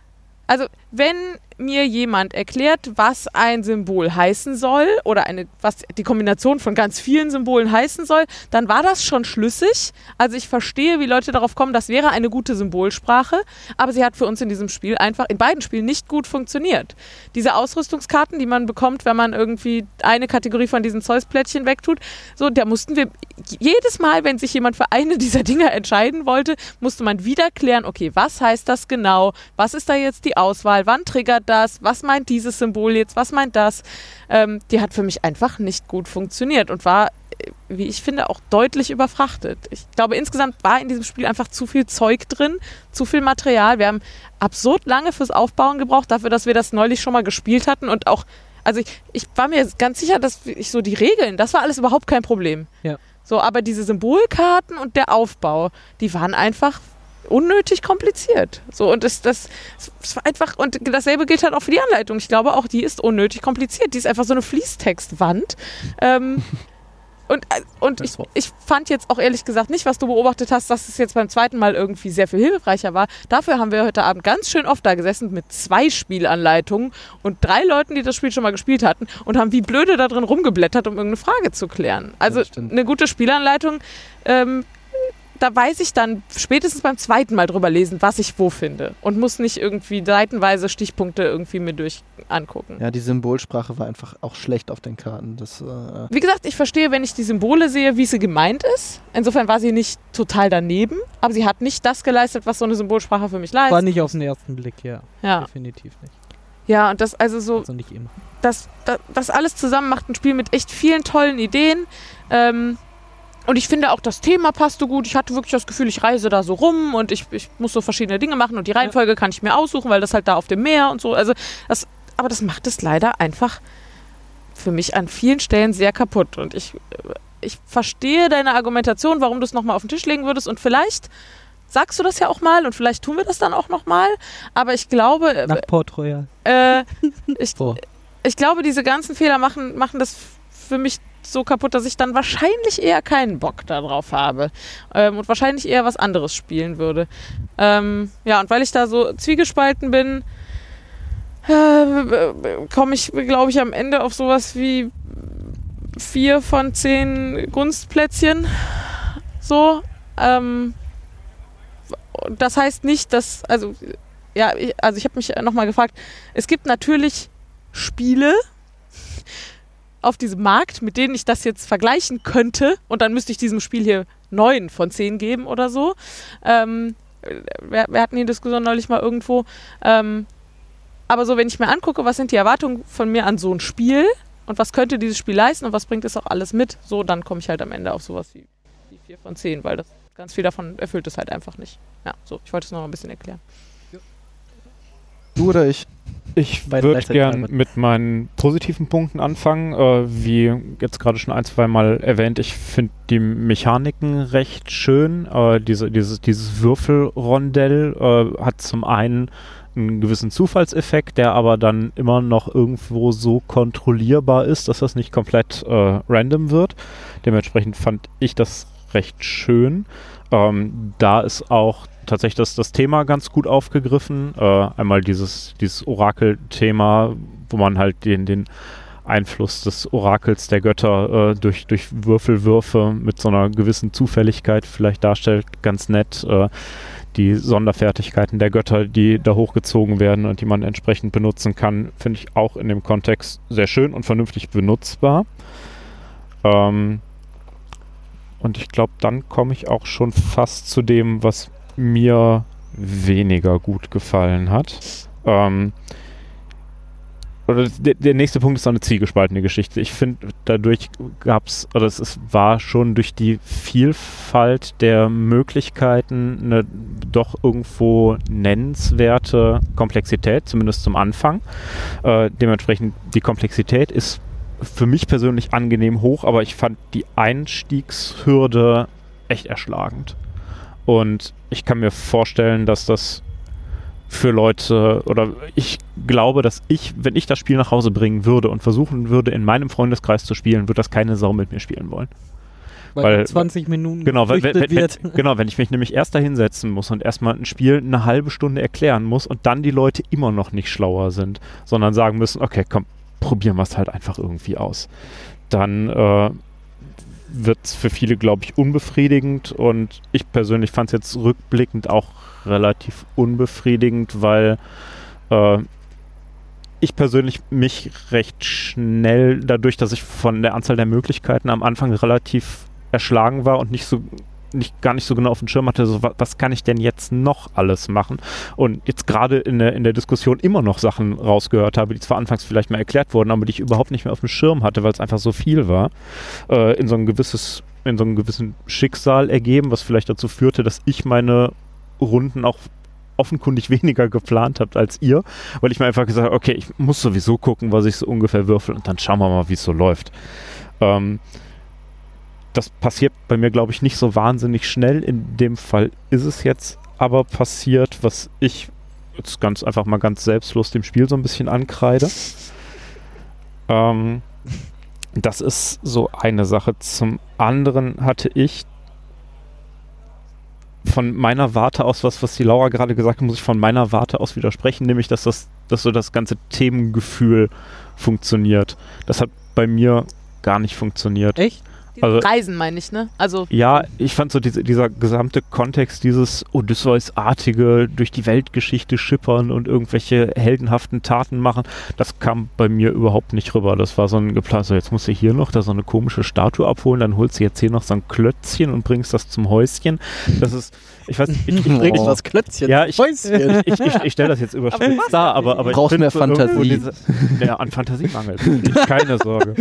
also wenn mir jemand erklärt, was ein Symbol heißen soll oder eine, was die Kombination von ganz vielen Symbolen heißen soll, dann war das schon schlüssig. Also ich verstehe, wie Leute darauf kommen, das wäre eine gute Symbolsprache, aber sie hat für uns in diesem Spiel einfach, in beiden Spielen nicht gut funktioniert. Diese Ausrüstungskarten, die man bekommt, wenn man irgendwie eine Kategorie von diesen Zeus-Plättchen wegtut, so, da mussten wir jedes Mal, wenn sich jemand für eine dieser Dinger entscheiden wollte, musste man wieder klären, okay, was heißt das genau? Was ist da jetzt die Auswahl? Wann triggert das? Was meint dieses Symbol jetzt? Was meint das? Ähm, die hat für mich einfach nicht gut funktioniert und war, äh, wie ich finde, auch deutlich überfrachtet. Ich glaube, insgesamt war in diesem Spiel einfach zu viel Zeug drin, zu viel Material. Wir haben absurd lange fürs Aufbauen gebraucht, dafür, dass wir das neulich schon mal gespielt hatten und auch also ich, ich war mir ganz sicher, dass ich so die Regeln, das war alles überhaupt kein Problem. Ja. So, aber diese Symbolkarten und der Aufbau, die waren einfach unnötig kompliziert. So, und das, das, das war einfach, und dasselbe gilt halt auch für die Anleitung. Ich glaube, auch die ist unnötig kompliziert. Die ist einfach so eine Fließtextwand. Ähm, und, äh, und ich, ich fand jetzt auch ehrlich gesagt nicht, was du beobachtet hast, dass es jetzt beim zweiten Mal irgendwie sehr viel hilfreicher war. Dafür haben wir heute Abend ganz schön oft da gesessen mit zwei Spielanleitungen und drei Leuten, die das Spiel schon mal gespielt hatten und haben wie blöde da drin rumgeblättert, um irgendeine Frage zu klären. Also eine gute Spielanleitung ähm, da weiß ich dann spätestens beim zweiten Mal drüber lesen, was ich wo finde. Und muss nicht irgendwie seitenweise Stichpunkte irgendwie mir durch angucken. Ja, die Symbolsprache war einfach auch schlecht auf den Karten. Das, äh wie gesagt, ich verstehe, wenn ich die Symbole sehe, wie sie gemeint ist. Insofern war sie nicht total daneben, aber sie hat nicht das geleistet, was so eine Symbolsprache für mich leistet. War nicht auf den ersten Blick, ja. Ja. Definitiv nicht. Ja, und das also so. Also nicht immer. Das, das, das alles zusammen macht ein Spiel mit echt vielen tollen Ideen. Ähm, und ich finde auch, das Thema passte gut. Ich hatte wirklich das Gefühl, ich reise da so rum und ich, ich muss so verschiedene Dinge machen und die Reihenfolge ja. kann ich mir aussuchen, weil das halt da auf dem Meer und so. Also das, aber das macht es leider einfach für mich an vielen Stellen sehr kaputt. Und ich, ich verstehe deine Argumentation, warum du es nochmal auf den Tisch legen würdest. Und vielleicht sagst du das ja auch mal und vielleicht tun wir das dann auch nochmal. Aber ich glaube. Äh, Nach Port Royal. Äh, ich, ich glaube, diese ganzen Fehler machen, machen das für mich so kaputt, dass ich dann wahrscheinlich eher keinen Bock darauf habe ähm, und wahrscheinlich eher was anderes spielen würde. Ähm, ja, und weil ich da so zwiegespalten bin, äh, komme ich, glaube ich, am Ende auf sowas wie vier von zehn Gunstplätzchen. So. Ähm, das heißt nicht, dass, also, ja, ich, also ich habe mich nochmal gefragt, es gibt natürlich Spiele, auf diesem Markt, mit denen ich das jetzt vergleichen könnte. Und dann müsste ich diesem Spiel hier neun von zehn geben oder so. Ähm, wir, wir, hatten die Diskussion neulich mal irgendwo. Ähm, aber so, wenn ich mir angucke, was sind die Erwartungen von mir an so ein Spiel und was könnte dieses Spiel leisten und was bringt es auch alles mit, so, dann komme ich halt am Ende auf sowas wie, wie vier von zehn, weil das ganz viel davon erfüllt es halt einfach nicht. Ja, so, ich wollte es noch ein bisschen erklären. Du oder ich? Ich würde gern mit meinen positiven Punkten anfangen. Äh, wie jetzt gerade schon ein, zwei Mal erwähnt, ich finde die Mechaniken recht schön. Äh, diese, dieses, dieses Würfelrondell äh, hat zum einen einen gewissen Zufallseffekt, der aber dann immer noch irgendwo so kontrollierbar ist, dass das nicht komplett äh, random wird. Dementsprechend fand ich das recht schön. Ähm, da ist auch tatsächlich das, das Thema ganz gut aufgegriffen. Äh, einmal dieses, dieses Orakel-Thema, wo man halt den, den Einfluss des Orakels der Götter äh, durch, durch Würfelwürfe mit so einer gewissen Zufälligkeit vielleicht darstellt. Ganz nett. Äh, die Sonderfertigkeiten der Götter, die da hochgezogen werden und die man entsprechend benutzen kann, finde ich auch in dem Kontext sehr schön und vernünftig benutzbar. Ähm, und ich glaube, dann komme ich auch schon fast zu dem, was mir weniger gut gefallen hat. Ähm, oder der, der, nächste Punkt ist so eine zwiegespaltene Geschichte. Ich finde, dadurch gab es, oder es ist, war schon durch die Vielfalt der Möglichkeiten eine doch irgendwo nennenswerte Komplexität, zumindest zum Anfang. Äh, dementsprechend, die Komplexität ist für mich persönlich angenehm hoch, aber ich fand die Einstiegshürde echt erschlagend. Und ich kann mir vorstellen, dass das für Leute oder ich glaube, dass ich, wenn ich das Spiel nach Hause bringen würde und versuchen würde, in meinem Freundeskreis zu spielen, würde das keine Sau mit mir spielen wollen. Weil, weil 20 Minuten genau, weil, wenn, wenn, genau, wenn ich mich nämlich erst dahinsetzen muss und erstmal ein Spiel eine halbe Stunde erklären muss und dann die Leute immer noch nicht schlauer sind, sondern sagen müssen, okay, komm, probieren wir es halt einfach irgendwie aus. Dann äh, wird es für viele, glaube ich, unbefriedigend. Und ich persönlich fand es jetzt rückblickend auch relativ unbefriedigend, weil äh, ich persönlich mich recht schnell, dadurch, dass ich von der Anzahl der Möglichkeiten am Anfang relativ erschlagen war und nicht so nicht, gar nicht so genau auf dem Schirm hatte, so, was, was kann ich denn jetzt noch alles machen? Und jetzt gerade in der, in der Diskussion immer noch Sachen rausgehört habe, die zwar anfangs vielleicht mal erklärt wurden, aber die ich überhaupt nicht mehr auf dem Schirm hatte, weil es einfach so viel war, äh, in so ein gewisses, in so einem gewissen Schicksal ergeben, was vielleicht dazu führte, dass ich meine Runden auch offenkundig weniger geplant habt als ihr, weil ich mir einfach gesagt habe, okay, ich muss sowieso gucken, was ich so ungefähr würfel und dann schauen wir mal, wie es so läuft. Ähm, das passiert bei mir, glaube ich, nicht so wahnsinnig schnell. In dem Fall ist es jetzt aber passiert, was ich jetzt ganz einfach mal ganz selbstlos dem Spiel so ein bisschen ankreide. Ähm, das ist so eine Sache. Zum anderen hatte ich von meiner Warte aus, was, was die Laura gerade gesagt hat, muss ich von meiner Warte aus widersprechen, nämlich dass das, dass so das ganze Themengefühl funktioniert. Das hat bei mir gar nicht funktioniert. Echt? Also- Reisen meine ich, ne? Also Ja, ich fand so diese, dieser gesamte Kontext, dieses Odysseus-artige durch die Weltgeschichte schippern und irgendwelche heldenhaften Taten machen, das kam bei mir überhaupt nicht rüber. Das war so ein geplant, so jetzt musst du hier noch da so eine komische Statue abholen, dann holst du jetzt hier noch so ein Klötzchen und bringst das zum Häuschen. Das ist, ich weiß nicht, ich, ich, Bring ich, das Klötzchen. Ja, ich- Häuschen. ich, ich, ich stelle das jetzt überspitzt dar, aber, aber ich Brauchst mehr Fantasie. Diese, ja, an Fantasie mangelt. Keine Sorge.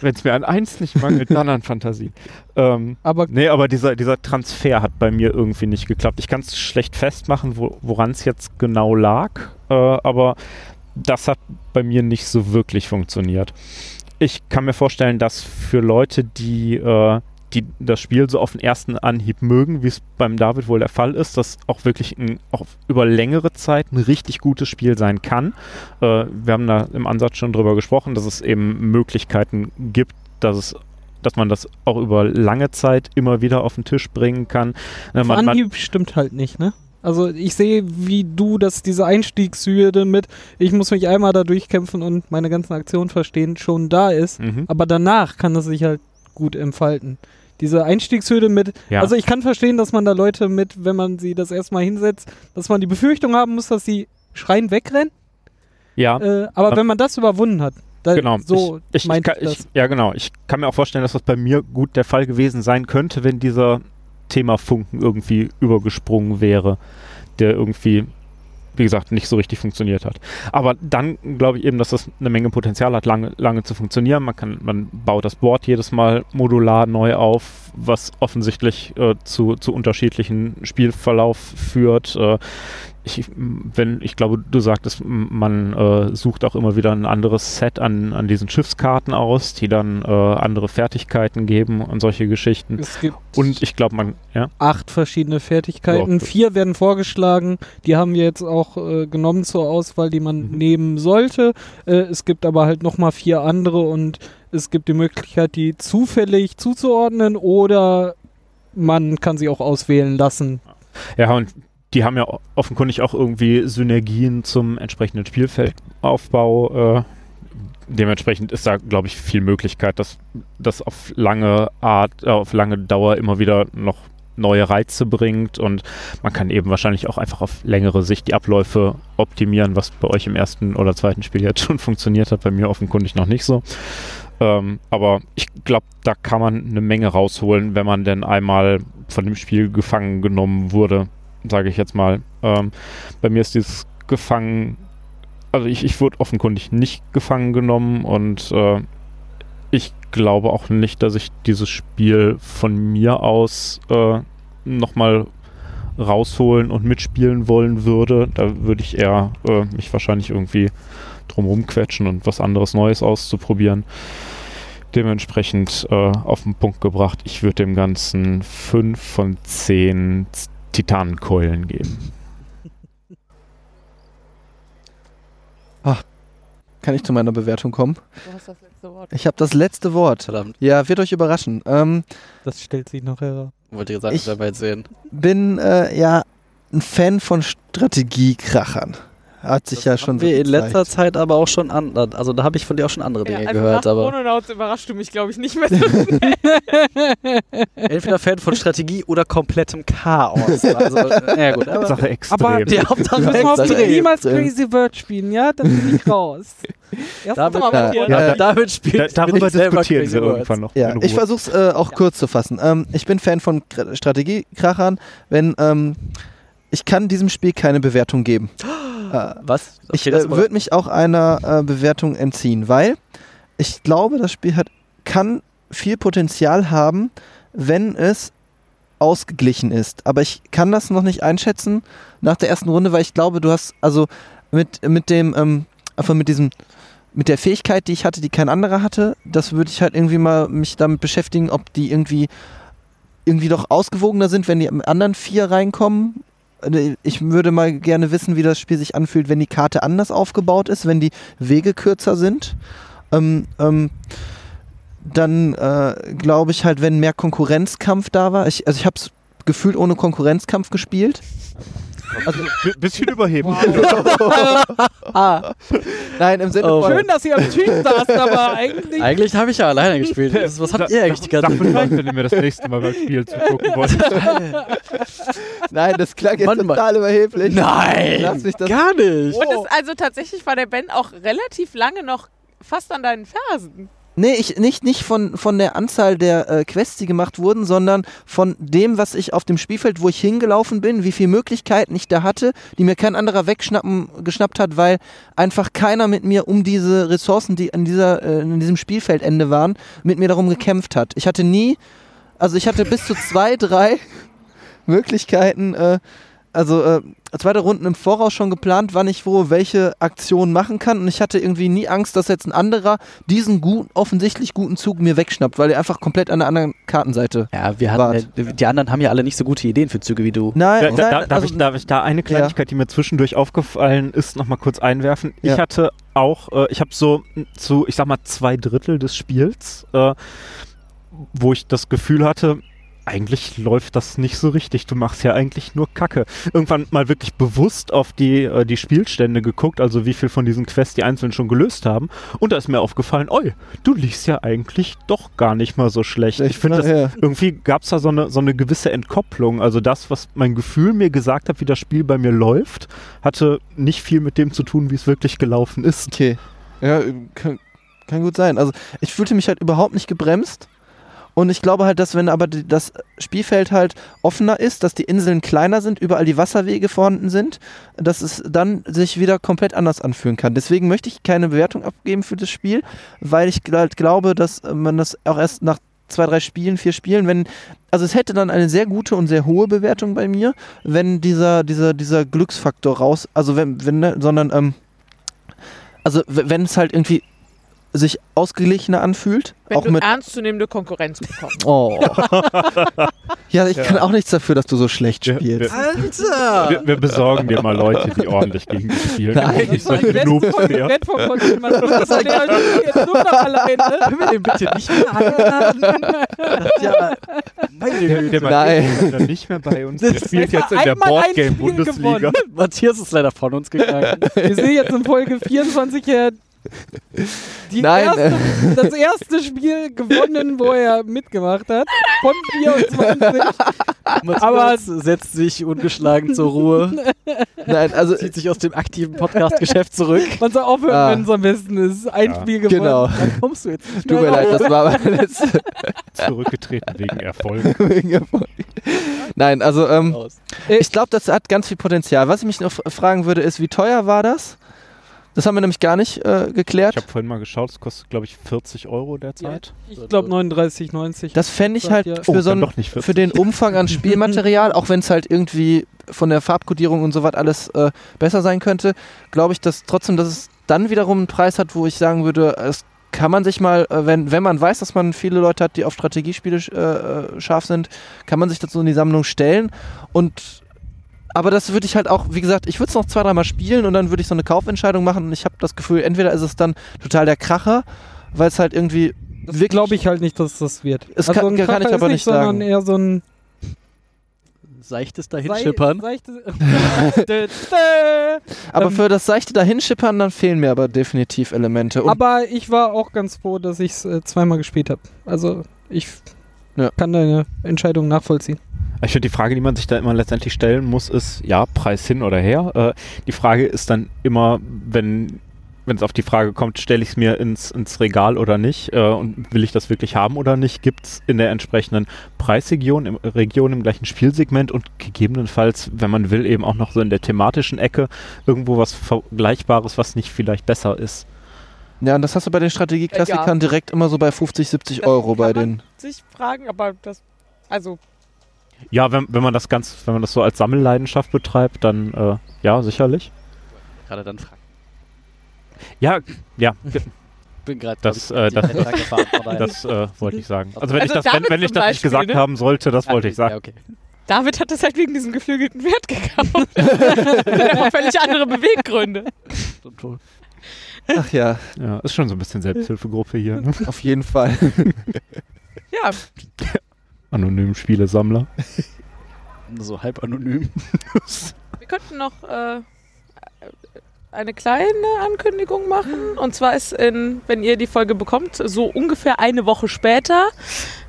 Wenn es mir an eins nicht mangelt, dann an Fantasie. Ähm, Aber nee, aber dieser, dieser Transfer hat bei mir irgendwie nicht geklappt. Ich kann es schlecht festmachen, wo, woran es jetzt genau lag, äh, aber das hat bei mir nicht so wirklich funktioniert. Ich kann mir vorstellen, dass für Leute, die, äh, die das Spiel so auf den ersten Anhieb mögen, wie es beim David wohl der Fall ist, das auch wirklich ein, auch über längere Zeit ein richtig gutes Spiel sein kann. Äh, wir haben da im Ansatz schon drüber gesprochen, dass es eben Möglichkeiten gibt, dass es dass man das auch über lange Zeit immer wieder auf den Tisch bringen kann. Äh, auf man, man, Anhieb stimmt halt nicht, ne? Also ich sehe, wie du, dass diese Einstiegshürde mit, ich muss mich einmal da durchkämpfen und meine ganzen Aktionen verstehen, schon da ist. mhm. Aber danach kann es sich halt gut entfalten. Diese Einstiegshürde mit, Ja. also ich kann verstehen, dass man da Leute mit, wenn man sie das erstmal hinsetzt, dass man die Befürchtung haben muss, dass sie schreien wegrennen. ja. Äh, aber Aber- wenn man das überwunden hat, da, Genau. so ich, ich, ich, kann, ich ja, genau. Ich kann mir auch vorstellen, dass das bei mir gut der Fall gewesen sein könnte, wenn dieser Thema-Funken irgendwie übergesprungen wäre, der irgendwie, wie gesagt, nicht so richtig funktioniert hat. Aber dann glaube ich eben, dass das eine Menge Potenzial hat, lange, lange zu funktionieren. Man kann, man baut das Board jedes Mal modular neu auf, was offensichtlich äh, zu, zu unterschiedlichen Spielverlauf führt. Äh, ich, wenn, ich glaube, du sagtest, man äh, sucht auch immer wieder ein anderes Set an, an diesen Schiffskarten aus, die dann äh, andere Fertigkeiten geben und solche Geschichten. Es gibt Und ich glaube, man, ja, acht verschiedene Fertigkeiten. Ja. Vier werden vorgeschlagen. Die haben wir jetzt auch äh, genommen zur Auswahl, die man Mhm. nehmen sollte. Äh, es gibt aber halt nochmal vier andere und es gibt die Möglichkeit, die zufällig zuzuordnen oder man kann sie auch auswählen lassen. ja, und die haben ja offenkundig auch irgendwie Synergien zum entsprechenden Spielfeldaufbau. Äh, dementsprechend ist da, glaube ich, viel Möglichkeit, dass das auf lange Art, äh, auf lange Dauer immer wieder noch neue Reize bringt und man kann eben wahrscheinlich auch einfach auf längere Sicht die Abläufe optimieren, was bei euch im ersten oder zweiten Spiel jetzt schon funktioniert hat, bei mir offenkundig noch nicht so. Ähm, aber ich glaube, da kann man eine Menge rausholen, wenn man denn einmal von dem Spiel gefangen genommen wurde, sage ich jetzt mal. Ähm, bei mir ist dieses Gefangen, also ich, ich wurde offenkundig nicht gefangen genommen und äh, ich glaube auch nicht, dass ich dieses Spiel von mir aus äh, nochmal rausholen und mitspielen wollen würde. Da würde ich eher äh, mich wahrscheinlich irgendwie drumherum quetschen und was anderes Neues auszuprobieren. Dementsprechend äh, auf den Punkt gebracht, ich würde dem Ganzen 5 von 10 Titanenkeulen geben. Kann ich zu meiner Bewertung kommen? du hast das letzte Wort. Ich habe das letzte Wort. Verdammt, Ja, wird euch überraschen. Ähm, Das stellt sich noch heraus. wollte gesagt, Ich- jetzt sehen. bin äh, ja ein Fan von Strategiekrachern. Hat sich ja schon so in letzter Zeit aber auch schon an, also da habe ich von dir auch schon andere Dinge Ja, also gehört, nach aber Chrononauts überrascht du mich, glaube ich, nicht mehr. entweder Fan von Strategie oder komplettem Chaos. Also, äh, ja gut, aber Hauptsache extrem. Aber die Hauptsache Ja, auch das bitte ist niemals extrem. Crazy Bird spielen, ja? Dann bin ich raus. Damit- mal Ja, ja, damit spielt da, darüber diskutieren Crazy wir Words. irgendwann noch. Ja, ich Ruhe. versuch's äh, auch kurz zu fassen. Ähm, ich bin Fan von Kr- Strategiekrachern, wenn ähm, ich kann diesem Spiel keine Bewertung geben. äh, Was? ich Okay, das äh, würde mich auch einer äh, Bewertung entziehen, weil ich glaube, das Spiel hat, kann viel Potenzial haben, wenn es ausgeglichen ist. Aber ich kann das noch nicht einschätzen nach der ersten Runde, weil ich glaube, du hast also mit, mit dem, ähm, einfach mit diesem, mit der Fähigkeit, die ich hatte, die kein anderer hatte, das würde ich halt irgendwie mal mich damit beschäftigen, ob die irgendwie irgendwie doch ausgewogener sind, wenn die anderen vier reinkommen. Äh, Ich würde mal gerne wissen, wie das Spiel sich anfühlt, wenn die Karte anders aufgebaut ist, wenn die Wege kürzer sind. Ähm, ähm, dann äh, glaube ich halt, wenn mehr Konkurrenzkampf da war. Ich, also ich habe es gefühlt ohne Konkurrenzkampf gespielt. Also, bi- bisschen überheblich. ah. Nein, im Sinne Oh, von. Schön, dass ihr am Tisch saßt, aber eigentlich. Eigentlich habe ich ja alleine gespielt. Was habt ihr eigentlich die ganze Sag Bescheid, wenn ihr mir das nächste Mal beim Spiel zugucken wollt. Nein, das klang jetzt Mann, Mann. total überheblich. Nein! Lass mich das Gar nicht! Und es, also tatsächlich war der Ben auch relativ lange noch fast an deinen Fersen. Nee, ich, nicht, nicht von, von der Anzahl der äh, Quests, die gemacht wurden, sondern von dem, was ich auf dem Spielfeld, wo ich hingelaufen bin, wie viele Möglichkeiten ich da hatte, die mir kein anderer wegschnappen geschnappt hat, weil einfach keiner mit mir um diese Ressourcen, die an, dieser, äh, in diesem Spielfeldende waren, mit mir darum gekämpft hat. Ich hatte nie, also ich hatte bis zu zwei, drei Möglichkeiten, äh, also äh, zwei drei Runden im Voraus schon geplant, wann ich wo welche Aktion machen kann. Und ich hatte irgendwie nie Angst, dass jetzt ein anderer diesen gut, offensichtlich guten Zug mir wegschnappt, weil er einfach komplett an der anderen Kartenseite. Ja, wir Wart. hatten, ja, die anderen haben ja alle nicht so gute Ideen für Züge wie du. Nein, Da, da, nein, da, darf, also, ich, darf ich da eine Kleinigkeit, die mir zwischendurch aufgefallen ist, nochmal kurz einwerfen? Ja. Ich hatte auch, äh, ich habe so zu, ich sag mal, zwei Drittel des Spiels, äh, wo ich das Gefühl hatte, eigentlich läuft das nicht so richtig. Du machst ja eigentlich nur Kacke. Irgendwann mal wirklich bewusst auf die, äh, die Spielstände geguckt, also wie viel von diesen Quests die einzeln schon gelöst haben. Und da ist mir aufgefallen, oi, du liegst ja eigentlich doch gar nicht mal so schlecht. Ich finde, das ja. irgendwie gab es da so eine, so eine gewisse Entkopplung. Also das, was mein Gefühl mir gesagt hat, wie das Spiel bei mir läuft, hatte nicht viel mit dem zu tun, wie es wirklich gelaufen ist. Okay. Ja, kann, kann gut sein. Also ich fühlte mich halt überhaupt nicht gebremst. Und ich glaube halt, dass wenn aber das Spielfeld halt offener ist, dass die Inseln kleiner sind, überall die Wasserwege vorhanden sind, dass es dann sich wieder komplett anders anfühlen kann. Deswegen möchte ich keine Bewertung abgeben für das Spiel, weil ich halt glaube, dass äh, man das auch erst nach zwei, drei Spielen, vier Spielen, wenn, also es hätte dann eine sehr gute und sehr hohe Bewertung bei mir, wenn dieser, dieser, dieser Glücksfaktor raus, also wenn, wenn, ne, sondern, ähm, also wenn es halt irgendwie sich ausgeglichener anfühlt, Wenn auch du mit ernstzunehmende Konkurrenz bekommst. Oh. ja, ich Ja. kann auch nichts dafür, dass du so schlecht spielst. Alter! Wir, wir besorgen dir mal Leute, die ordentlich gegen dich spielen. Nein. Nicht solche Noobs mehr. Das ist der jetzt nur noch alleine. Können wir den bitte nicht mehr einladen? Ja, meine Der, Güte. der Nein. Ist nicht mehr bei uns. Der spielt jetzt in der Boardgame-Bundesliga. Matthias ist leider von uns gegangen. Wir sehen jetzt in Folge 24 hier die Nein, erste, das erste Spiel gewonnen, wo er mitgemacht hat. Von 24. Matthias Aber- setzt sich ungeschlagen zur Ruhe, Nein, also zieht sich aus dem aktiven Podcast-Geschäft zurück. Man soll aufhören, Ah. wenn es am besten ist. Ein Ja. Spiel gewonnen. genau. Dann kommst du jetzt nicht Tut mir leid, das war meine letzte Zurückgetreten wegen Erfolg. Erfolg. Nein, also ähm, raus. ich glaube, das hat ganz viel Potenzial. Was ich mich noch fragen würde, ist, wie teuer war das? Das haben wir nämlich gar nicht äh, Ich geklärt. habe vorhin mal geschaut, es kostet, glaube ich, 40 Euro derzeit. Ich glaube 39,90. Das fände ich halt ihr- für, Oh, so ein, doch nicht 40. für den Umfang an Spielmaterial, auch wenn es halt irgendwie von der Farbkodierung und so was alles äh, besser sein könnte, glaube ich, dass trotzdem, dass es dann wiederum einen Preis hat, wo ich sagen würde, es kann man sich mal, äh, wenn, wenn man weiß, dass man viele Leute hat, die auf Strategiespiele äh, äh, scharf sind, kann man sich so in die Sammlung stellen und aber das würde ich halt auch, wie gesagt, ich würde es noch zwei, dreimal spielen und dann würde ich so eine Kaufentscheidung machen und ich habe das Gefühl, entweder ist es dann total der Kracher, weil es halt irgendwie Das glaube ich halt nicht, dass das wird. Es also kann- ein kann ich aber ist nicht sondern sagen. eher so ein Seichtes Dahinschippern. Dö. Aber Ähm, für das seichte Dahinschippern, dann fehlen mir aber definitiv Elemente. Und Aber ich war auch ganz froh, dass ich es äh, zweimal gespielt habe. Also ich Ja. kann deine Entscheidung nachvollziehen. Ich finde, die Frage, die man sich da immer letztendlich stellen muss, ist, ja, Preis hin oder her. Äh, die Frage ist dann immer, wenn wenn es auf die Frage kommt, stelle ich es mir ins, ins Regal oder nicht äh, und will ich das wirklich haben oder nicht, gibt es in der entsprechenden Preisregion im, Region im gleichen Spielsegment und gegebenenfalls, wenn man will, eben auch noch so in der thematischen Ecke irgendwo was Vergleichbares, was nicht vielleicht besser ist. ja, und das hast du bei den Strategieklassikern direkt immer so bei 50, 70 Das Euro bei den. sich fragen, aber das, also Ja, wenn, wenn man das ganz, wenn man das so als Sammelleidenschaft betreibt, dann äh, ja, sicherlich. Gerade dann fragen. Ja, ja, bin gerade Das, äh, das-. Das äh, wollte ich sagen. Also wenn Also ich das, wenn, wenn ich das nicht Beispiel, gesagt ne? haben sollte, das wollte ich sagen. Ja, okay. David hat es halt wegen diesem geflügelten Pferd gekauft. Der hat völlig andere Beweggründe. Ach ja, Ja, ist schon so ein bisschen Selbsthilfegruppe hier. Ne? auf jeden Fall. Ja, Anonym Spielesammler. So halb anonym. wir könnten noch äh, eine kleine Ankündigung machen. Und zwar ist, in, wenn ihr die Folge bekommt, so ungefähr eine Woche später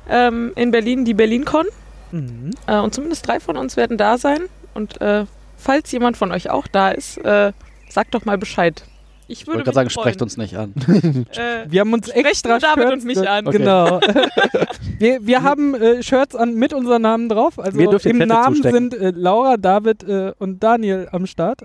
ähm, in Berlin die BerlinCon. Mhm. Äh, und zumindest drei von uns werden da sein. Und äh, falls jemand von euch auch da ist, äh, sagt doch mal Bescheid. Ich würde gerade sagen, freuen. sprecht uns nicht an. Äh, Wir haben uns Sprecht extra David Shirts und mich an. Okay. Genau. wir wir haben äh, Shirts an mit unseren Namen drauf. Also im Namen zustecken. sind äh, Laura, David äh, und Daniel am Start.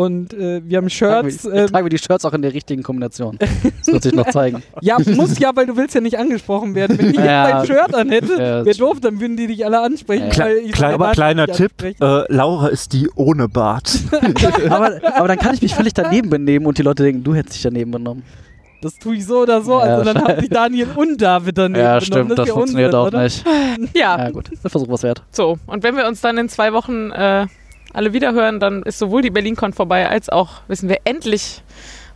Und äh, wir haben Tragen Shirts. wir, Äh, tragen wir die Shirts auch in der richtigen Kombination. Das wird sich noch zeigen. ja, muss ja, weil du willst ja nicht angesprochen werden. Wenn ich Ja. jetzt dein Shirt an hätte, Ja, das wäre doof, dann würden die dich alle ansprechen. Ja. weil ich Klein, aber kleiner Tipp, äh, Laura ist die ohne Bart. aber, aber dann kann ich mich völlig daneben benehmen und die Leute denken, du hättest dich daneben benommen. Das tue ich so oder so. Ja, Also dann haben sich Daniel und David daneben Ja, stimmt, das ist ja funktioniert Unsinn, auch oder? nicht. ja, Ja, gut, der Versuch was wert. so. Und wenn wir uns dann in zwei Wochen äh, alle wiederhören, dann ist sowohl die BerlinCon vorbei, als auch wissen wir endlich,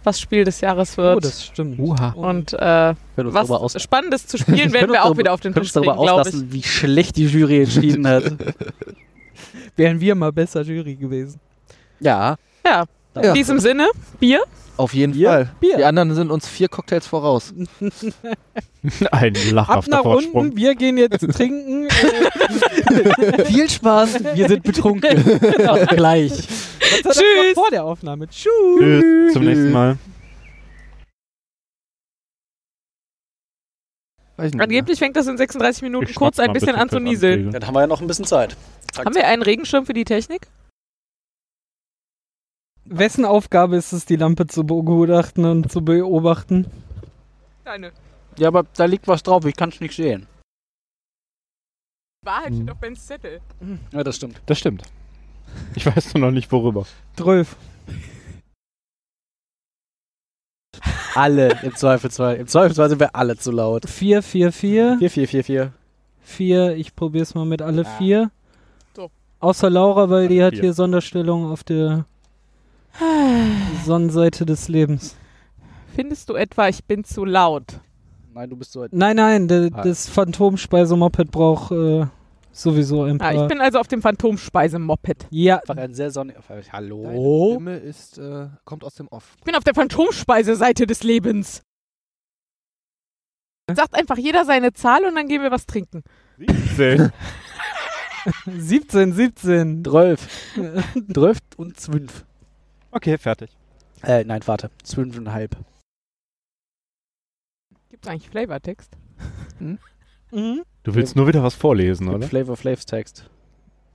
was Spiel des Jahres wird. Oh, das stimmt. Uha. und äh, darüber was aus Spannendes zu spielen werden wir auch darüber- wieder auf den können Tisch uns darüber bringen, glaube ich. auslassen, wie schlecht die Jury entschieden hat. Wären wir mal besser Jury gewesen. ja. Ja, Ja. in diesem Sinne, Bier. Auf jeden Bier? Fall. Bier. Die anderen sind uns vier Cocktails voraus. Ein Ab lachhafter nach Vorsprung. unten, wir gehen jetzt trinken. Viel Spaß, wir sind betrunken. Gleich. hat er Tschüss. vor der Aufnahme. Tschüss. Tschüss, zum nächsten Mal. Angeblich fängt das in 36 Minuten Ich kurz ein bisschen an zu nieseln. Dann haben wir ja noch ein bisschen Zeit. Haben wir einen Regenschirm für die Technik? Wessen Aufgabe ist es, die Lampe zu begutachten und zu beobachten? Deine. Ja, aber da liegt was drauf, ich kann es nicht sehen. Wahrheit Hm. steht auf Bens Zettel. Ja, das stimmt. Das stimmt. Ich weiß nur noch nicht worüber. Drölf. Alle im Zweifelsfall. Im Zweifelsfall sind wir alle zu laut. 4, 4, 4. 4, 4, 4, 4. 4, ich probier's mal mit alle Ah. vier. So. Außer Laura, weil die hat vier. hier Sonderstellung auf der Sonnenseite des Lebens. Findest du etwa, ich bin zu laut? Nein, du bist so. Nein, nein, de, Ah. das Phantomspeisemoped braucht äh, sowieso ein Ah, paar. ich bin also auf dem Phantomspeise-Moped. ja, Einfach ein sehr sonniger. Deine Hallo? Stimme ist, äh, kommt aus dem Off. Ich bin auf der Phantomspeiseseite des Lebens. Sagt einfach jeder seine Zahl und dann gehen wir was trinken. 17, 17. 12. 12 und 12. Okay, fertig. Äh, nein, warte. 12,5. Gibt es eigentlich Flavortext? Mhm. Du willst nur wieder was vorlesen, oder? Flavor Flavs Text.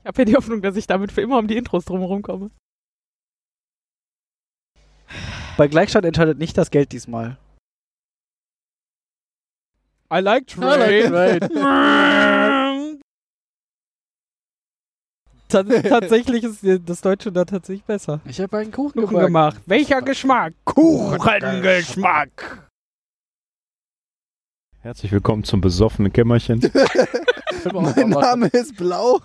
Ich habe ja die Hoffnung, dass ich damit für immer um die Intros drumherum komme. Bei Gleichstand entscheidet nicht das Geld diesmal. I like Ta tatsächlich ist das Deutsche da tatsächlich besser. Ich habe einen Kuchen, Kuchen gemacht. Welcher Geschmack? Kuchengeschmack. Herzlich willkommen zum besoffenen Kämmerchen. mein Name ist Blau.